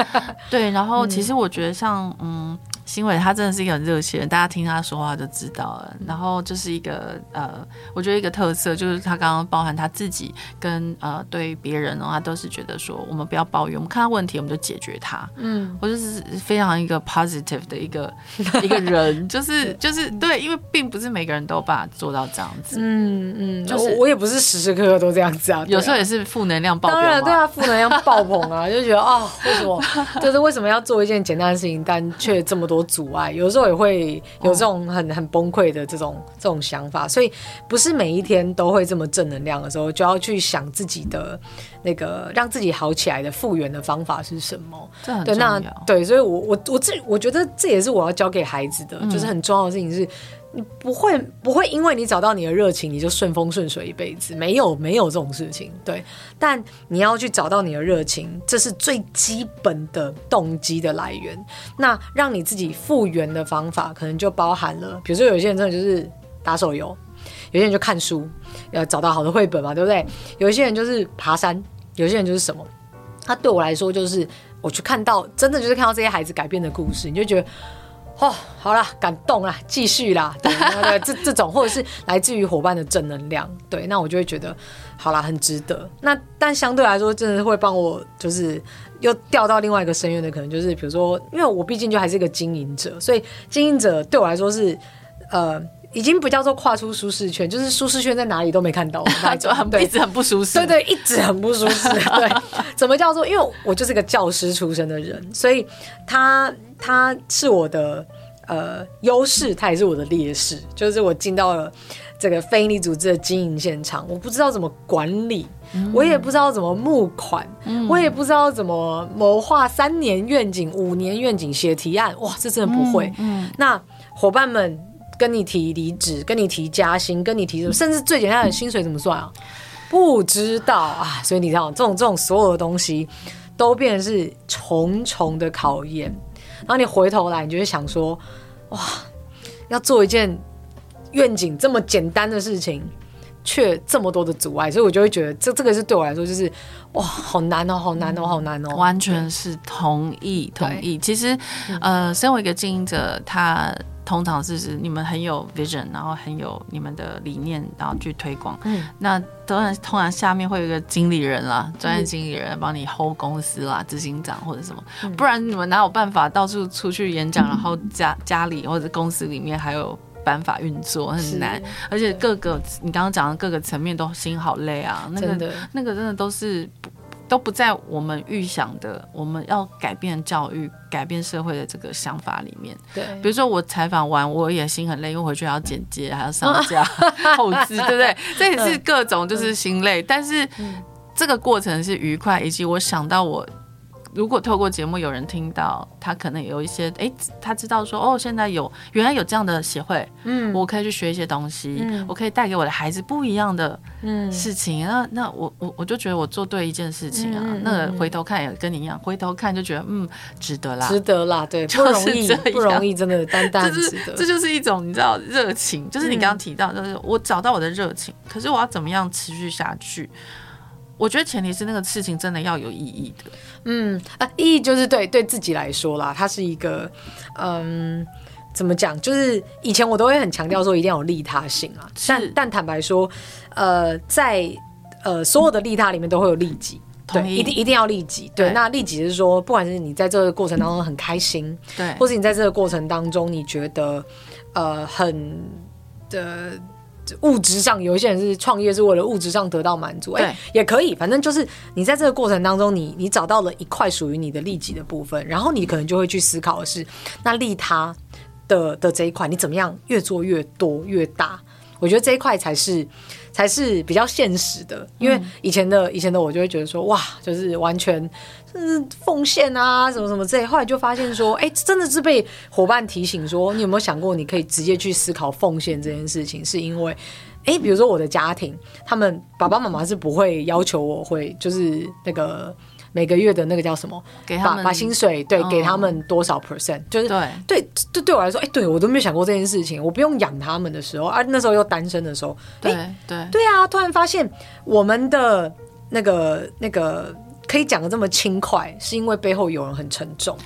对，然后 其实我觉得像，嗯。新伟他真的是一个很热血大家听他说话就知道了。然后就是一个呃，我觉得一个特色就是他刚刚包含他自己跟呃对别人的话，都是觉得说我们不要抱怨，我们看到问题我们就解决它。嗯，我就是非常一个 positive 的一个 一个人，就是就是对，因为并不是每个人都有办法做到这样子。嗯嗯，就是我，我也不是时时刻刻都这样子啊，有时候也是负能量爆棚。当然对啊，负能量爆棚啊，就觉得啊、哦，为什么就是为什么要做一件简单的事情，但却这么多。阻碍，有时候也会有这种很很崩溃的这种这种想法，所以不是每一天都会这么正能量的时候，就要去想自己的那个让自己好起来的复原的方法是什么。这很重要。对，那对，所以我我我这我觉得这也是我要教给孩子的，就是很重要的事情是。你不会不会因为你找到你的热情，你就顺风顺水一辈子，没有没有这种事情，对。但你要去找到你的热情，这是最基本的动机的来源。那让你自己复原的方法，可能就包含了，比如说有些人真的就是打手游，有些人就看书，要找到好的绘本嘛，对不对？有些人就是爬山，有些人就是什么？他对我来说，就是我去看到，真的就是看到这些孩子改变的故事，你就觉得。哦，好啦，感动啦，继续啦，对，对，这这种或者是来自于伙伴的正能量，对，那我就会觉得，好啦，很值得。那但相对来说，真的会帮我，就是又掉到另外一个深渊的，可能就是比如说，因为我毕竟就还是一个经营者，所以经营者对我来说是，呃。已经不叫做跨出舒适圈，就是舒适圈在哪里都没看到，就很一直很不舒适。对对，一直很不舒适。对，怎么叫做？因为我就是个教师出身的人，所以他他是我的呃优势，他也是我的劣势。就是我进到了这个非营利组织的经营现场，我不知道怎么管理，嗯、我也不知道怎么募款，嗯、我也不知道怎么谋划三年愿景、五年愿景、写提案。哇，这真的不会。嗯，嗯那伙伴们。跟你提离职，跟你提加薪，跟你提什么，甚至最简单的薪水怎么算啊？不知道啊，所以你知道这种这种所有的东西都变成是重重的考验。然后你回头来，你就会想说，哇，要做一件愿景这么简单的事情，却这么多的阻碍，所以我就会觉得这这个是对我来说就是哇，好难哦，好难哦，好难哦。完全是同意同意。其实，呃，身为一个经营者，他。通常是是你们很有 vision，然后很有你们的理念，然后去推广。嗯，那当然，通常下面会有一个经理人啦，专业经理人帮你 hold 公司啦，执行长或者什么，嗯、不然你们哪有办法到处出去演讲，然后家家里或者公司里面还有办法运作，很难。而且各个你刚刚讲的各个层面都心好累啊，那个那个真的都是。都不在我们预想的，我们要改变教育、改变社会的这个想法里面。对，比如说我采访完，我也心很累，因为回去还要剪接，还要上架、后置，对不对？这也是各种就是心累，但是这个过程是愉快，以及我想到我。如果透过节目有人听到，他可能有一些哎，他知道说哦，现在有原来有这样的协会，嗯，我可以去学一些东西，嗯，我可以带给我的孩子不一样的嗯。事情，那那我我我就觉得我做对一件事情啊，嗯，那回头看也跟你一样，回头看就觉得嗯值得啦，值得啦，对，不容易，不容易，真的单单值得，这就是一种你知道热情，就是你刚刚提到，就是我找到我的热情，可是我要怎么样持续下去？我觉得前提是那个事情真的要有意义的。嗯啊，意义就是对对自己来说啦，它是一个嗯，怎么讲？就是以前我都会很强调说一定要有利他性啊，但但坦白说，呃，在呃所有的利他里面都会有利己。对，一定一定要利己。对，那利己是说，不管是你在这个过程当中很开心，对，或是你在这个过程当中你觉得呃很的物质上，有一些人是创业是为了物质上得到满足，哎、欸，也可以，反正就是你在这个过程当中你，你你找到了一块属于你的利己的部分，然后你可能就会去思考的是，那利他的的这一块，你怎么样越做越多越大？我觉得这一块才是。才是比较现实的，因为以前的以前的我就会觉得说，哇，就是完全是奉献啊，什么什么之类。后来就发现说，哎、欸，真的是被伙伴提醒说，你有没有想过，你可以直接去思考奉献这件事情，是因为，哎、欸，比如说我的家庭，他们爸爸妈妈是不会要求我会就是那个。每个月的那个叫什么？给他们把把薪水对、嗯、给他们多少 percent？就是对对对对我来说，哎、欸，对我都没有想过这件事情。我不用养他们的时候，啊，那时候又单身的时候，对、欸、对对啊！突然发现我们的那个那个可以讲的这么轻快，是因为背后有人很沉重。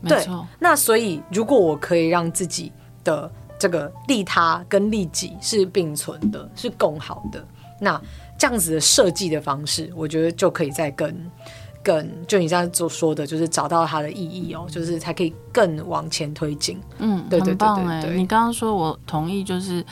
没错。那所以，如果我可以让自己的这个利他跟利己是并存的，是共好的，那这样子的设计的方式，我觉得就可以再更。更就你这样所说的，就是找到它的意义哦，就是才可以更往前推进。嗯，对对对对对。你刚刚说我同意，就是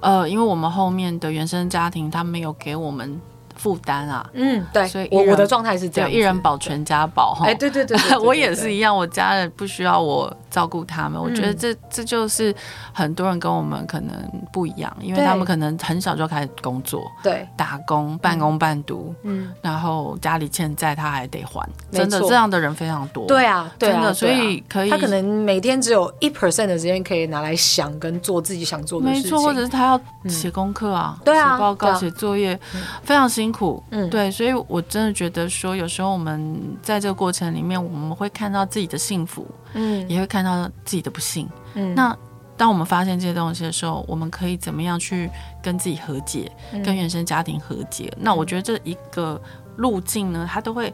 呃，因为我们后面的原生家庭，他没有给我们。负担啊，嗯，对，所以我我的状态是这样，一人保全家保哈。哎，对对对，对，对，对，对，我也是一样，我家人不需要我照顾他们。嗯、我觉得这这就是很多人跟我们可能不一样，因为他们可能很小就开始工作，对，打工半工半读，嗯，然后家里欠债他还得还，真的这样的人非常多。对啊，对啊，真的，所以可以，他可能每天只有一 percent 的时间可以拿来想跟做自己想做的事情，没错，或者是他要写功课啊，对啊，写报告、写作业，非常辛苦。嗯，对，所以我真的觉得说，有时候我们在这个过程里面，我们会看到自己的幸福，嗯，也会看到自己的不幸。嗯，那当我们发现这些东西的时候，我们可以怎么样去跟自己和解，跟原生家庭和解？那我觉得这一个路径呢，它都会。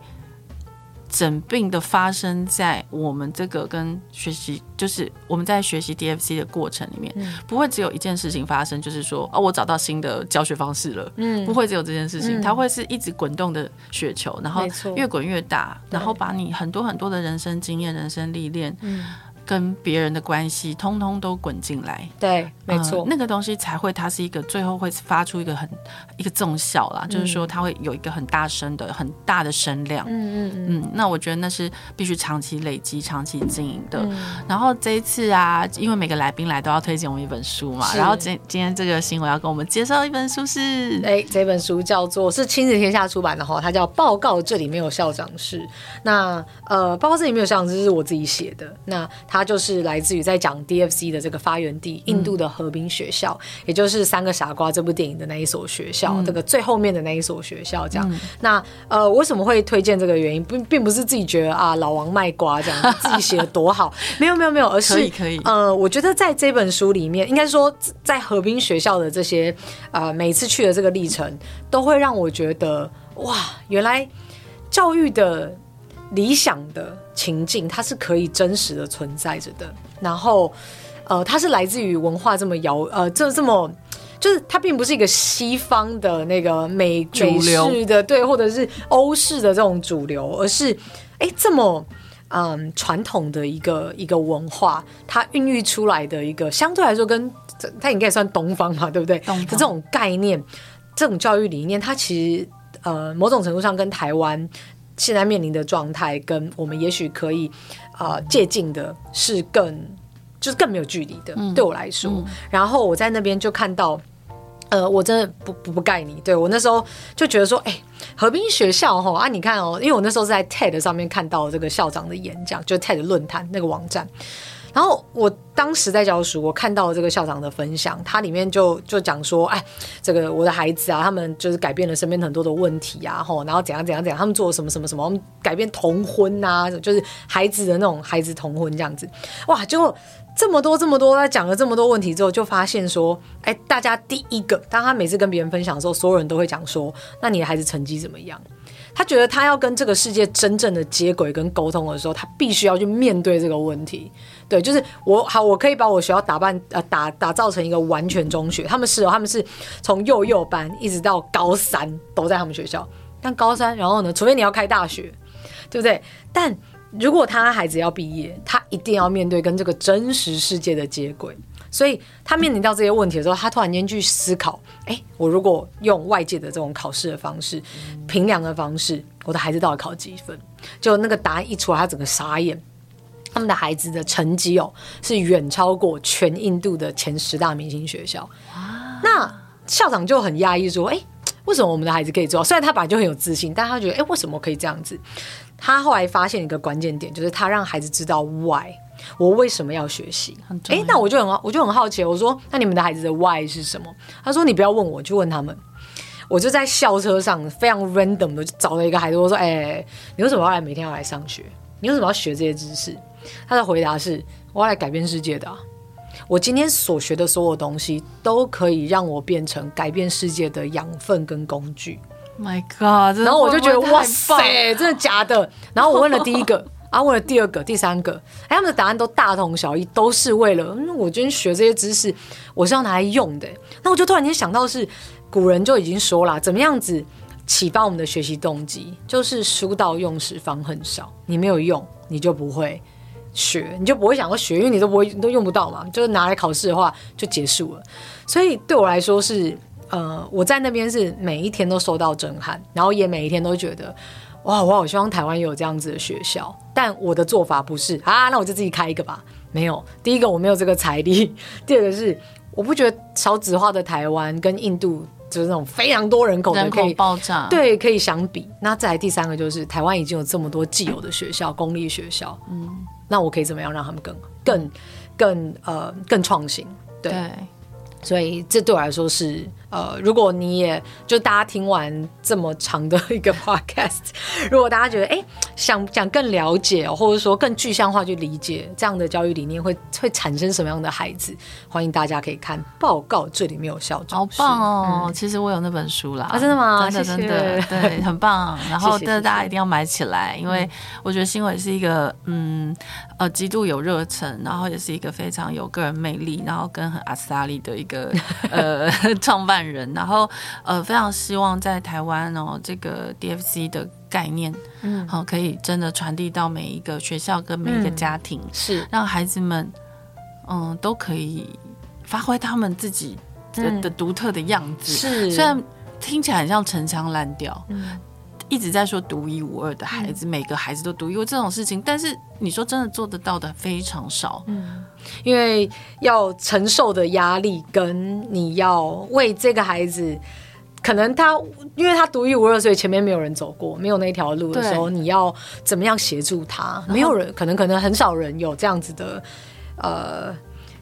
整病的发生在我们这个跟学习，就是我们在学习 DFC 的过程里面，嗯，不会只有一件事情发生，就是说哦，我找到新的教学方式了，嗯，不会只有这件事情，嗯，它会是一直滚动的雪球，然后越滚越大，然后把你很多很多的人生经验、人生历练，嗯。跟别人的关系，通通都滚进来，对，没错、呃，那个东西才会，它是一个最后会发出一个很一个综效啦、嗯，就是说它会有一个很大声的、很大的声量，嗯嗯嗯，那我觉得那是必须长期累积、长期经营的、嗯。然后这一次啊，因为每个来宾来都要推荐我们一本书嘛，然后今今天这个新闻要跟我们介绍一本书是，哎，这本书叫做是亲子天下出版的哈，它叫《报告这里没有校长室》。那呃，报告这里没有校长室是我自己写的，那它。它就是来自于在讲 DFC 的这个发源地，印度的河滨学校，嗯，也就是《三个傻瓜》这部电影的那一所学校，嗯，这个最后面的那一所学校。这样，嗯，那呃，为什么会推荐这个原因，并并不是自己觉得啊老王卖瓜这样，自己写的多好，没有没有没有，而是可以可以。呃，我觉得在这本书里面，应该说在河滨学校的这些呃每次去的这个历程，都会让我觉得哇，原来教育的。理想的情境，它是可以真实的存在着的。然后，呃，它是来自于文化这么遥，呃，这这么，就是它并不是一个西方的那个美美式的对，或者是欧式的这种主流，而是哎、欸、这么嗯传统的一个一个文化，它孕育出来的一个相对来说跟它应该也算东方嘛，对不对？的这种概念，这种教育理念，它其实呃某种程度上跟台湾。现在面临的状态，跟我们也许可以啊、呃、借鉴的是更就是更没有距离的、嗯，对我来说、嗯。然后我在那边就看到，呃，我真的不不不盖你，对我那时候就觉得说，哎、欸，河滨学校哈啊，你看哦，因为我那时候是在 TED 上面看到这个校长的演讲，就 TED 论坛那个网站。然后我当时在教书，我看到了这个校长的分享，他里面就就讲说，哎，这个我的孩子啊，他们就是改变了身边很多的问题啊，吼，然后怎样怎样怎样，他们做了什么什么什么，我们改变童婚啊，就是孩子的那种孩子童婚这样子，哇，结果这么多这么多，他讲了这么多问题之后，就发现说，哎，大家第一个，当他每次跟别人分享的时候，所有人都会讲说，那你的孩子成绩怎么样？他觉得他要跟这个世界真正的接轨跟沟通的时候，他必须要去面对这个问题。对，就是我好，我可以把我学校打扮呃打打造成一个完全中学。他们是哦，他们是从幼幼班一直到高三都在他们学校。但高三，然后呢，除非你要开大学，对不对？但如果他孩子要毕业，他一定要面对跟这个真实世界的接轨。所以他面临到这些问题的时候，他突然间去思考：哎，我如果用外界的这种考试的方式、评量的方式，我的孩子到底考几分？就那个答案一出来，他整个傻眼。他们的孩子的成绩哦，是远超过全印度的前十大明星学校。那校长就很压抑说：哎，为什么我们的孩子可以做到？虽然他本来就很有自信，但他觉得：哎，为什么可以这样子？他后来发现一个关键点，就是他让孩子知道 why。我为什么要学习？哎、欸，那我就很我就很好奇，我说，那你们的孩子的 why 是什么？他说，你不要问我，就问他们。我就在校车上非常 random 的就找了一个孩子，我说，哎、欸，你为什么要来每天要来上学？你为什么要学这些知识？他的回答是，我要来改变世界的、啊。我今天所学的所有东西都可以让我变成改变世界的养分跟工具。My God！然后我就觉得哇塞，真的假的？然后我问了第一个。啊，问了第二个、第三个，哎，他们的答案都大同小异，都是为了，嗯，我今天学这些知识，我是要拿来用的。那我就突然间想到是，古人就已经说了，怎么样子启发我们的学习动机，就是书到用时方恨少，你没有用，你就不会学，你就不会想要学，因为你都不会，都用不到嘛，就是拿来考试的话就结束了。所以对我来说是，呃，我在那边是每一天都受到震撼，然后也每一天都觉得。哇，我好希望台湾有这样子的学校，但我的做法不是啊，那我就自己开一个吧。没有，第一个我没有这个财力，第二个是我不觉得少子化的台湾跟印度就是那种非常多人口的可以人口爆炸，对，可以相比。那再来第三个就是台湾已经有这么多既有的学校，公立学校，嗯，那我可以怎么样让他们更更更呃更创新？对。对所以这对我来说是呃，如果你也就大家听完这么长的一个 podcast，如果大家觉得哎想想更了解，或者说更具象化去理解这样的教育理念会会产生什么样的孩子，欢迎大家可以看报告，这里没有校长，好棒哦！嗯、其实我有那本书啦，啊，真的吗？真的真的对，很棒。然后大家一定要买起来，因为我觉得新伟是一个嗯。呃，极度有热忱，然后也是一个非常有个人魅力，然后跟很阿斯达利的一个呃 创办人，然后呃非常希望在台湾哦这个 DFC 的概念，嗯，好可以真的传递到每一个学校跟每一个家庭，嗯、是。让孩子们嗯都可以发挥他们自己的、独特的样子，是。虽然听起来很像陈腔滥调，嗯。一直在说独一无二的孩子，嗯、每个孩子都独一无二这种事情，但是你说真的做得到的非常少，嗯，因为要承受的压力跟你要为这个孩子，可能他因为他独一无二，所以前面没有人走过，没有那条路的时候，你要怎么样协助他？没有人，可能可能很少人有这样子的，呃。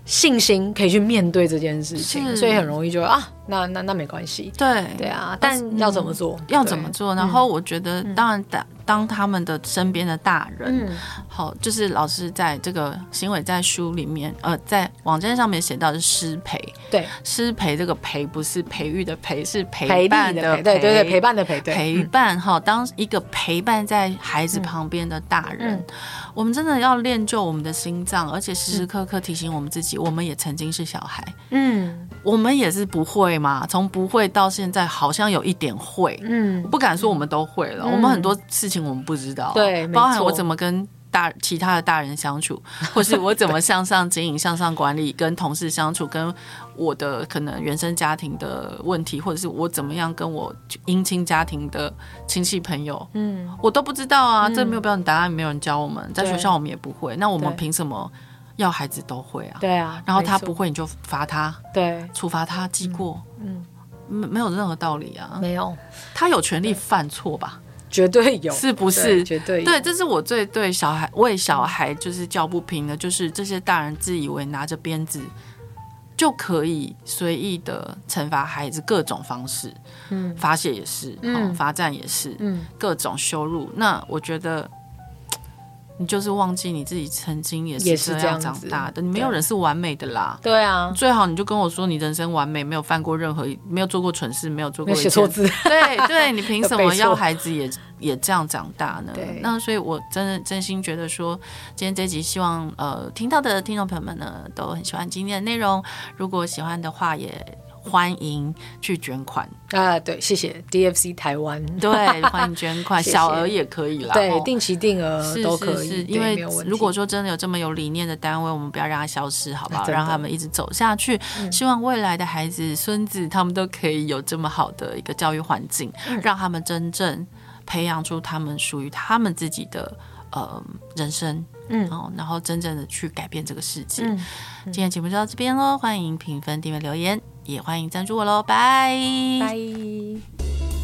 信心可以去面对这件事情，所以很容易就啊，那那那没关系。对对啊，但要怎么做？嗯、要怎么做？然后我觉得，当然当当他们的身边的大人，嗯、好，就是老师在这个行为在书里面，呃，在网站上面写到的是师培。对，失陪这个陪不是培育的培，是陪伴的陪。对对对，陪伴的陪。陪伴哈，当一个陪伴在孩子旁边的大人。我们真的要练就我们的心脏，而且时时刻刻提醒我们自己，我们也曾经是小孩。嗯，我们也是不会嘛，从不会到现在，好像有一点会。嗯，我不敢说我们都会了，嗯、我们很多事情我们不知道。对，包含我怎么跟大其他的大人相处，或是我怎么向上经营、向上管理，跟同事相处，跟。我的可能原生家庭的问题，或者是我怎么样跟我姻亲家庭的亲戚朋友，嗯，我都不知道啊，嗯、这没有标准答案，没有人教我们，在学校我们也不会，那我们凭什么要孩子都会啊？对啊，然后他不会你就罚他，对，处罚他记过，嗯，没、嗯、没有任何道理啊，没有，他有权利犯错吧？绝对有，是不是？绝对有对，这是我最对小孩为小孩就是叫不平的，就是这些大人自以为拿着鞭子。就可以随意的惩罚孩子，各种方式，嗯，发泄也是，嗯，罚站也是，嗯，各种羞辱。那我觉得，你就是忘记你自己曾经也是这样长大的。你没有人是完美的啦。对啊，最好你就跟我说你人生完美，没有犯过任何，没有做过蠢事，没有做过写错字。对 对，你凭什么要孩子也也这样长大呢？那所以，我真的真心觉得说，今天这集希望呃听到的听众朋友们呢都很喜欢今天的内容。如果喜欢的话，也。欢迎去捐款啊！对，谢谢 DFC 台湾。对，欢迎捐款，谢谢小额也可以啦。对，定期定额都可以。是是是，因为如果说真的有这么有理念的单位，我们不要让它消失，好不好？让他们一直走下去。嗯、希望未来的孩子、孙子，他们都可以有这么好的一个教育环境，嗯、让他们真正培养出他们属于他们自己的呃人生。嗯，哦，然后真正的去改变这个世界。嗯，今天节目就到这边喽，欢迎评分、订阅、留言。也欢迎赞助我喽拜。拜。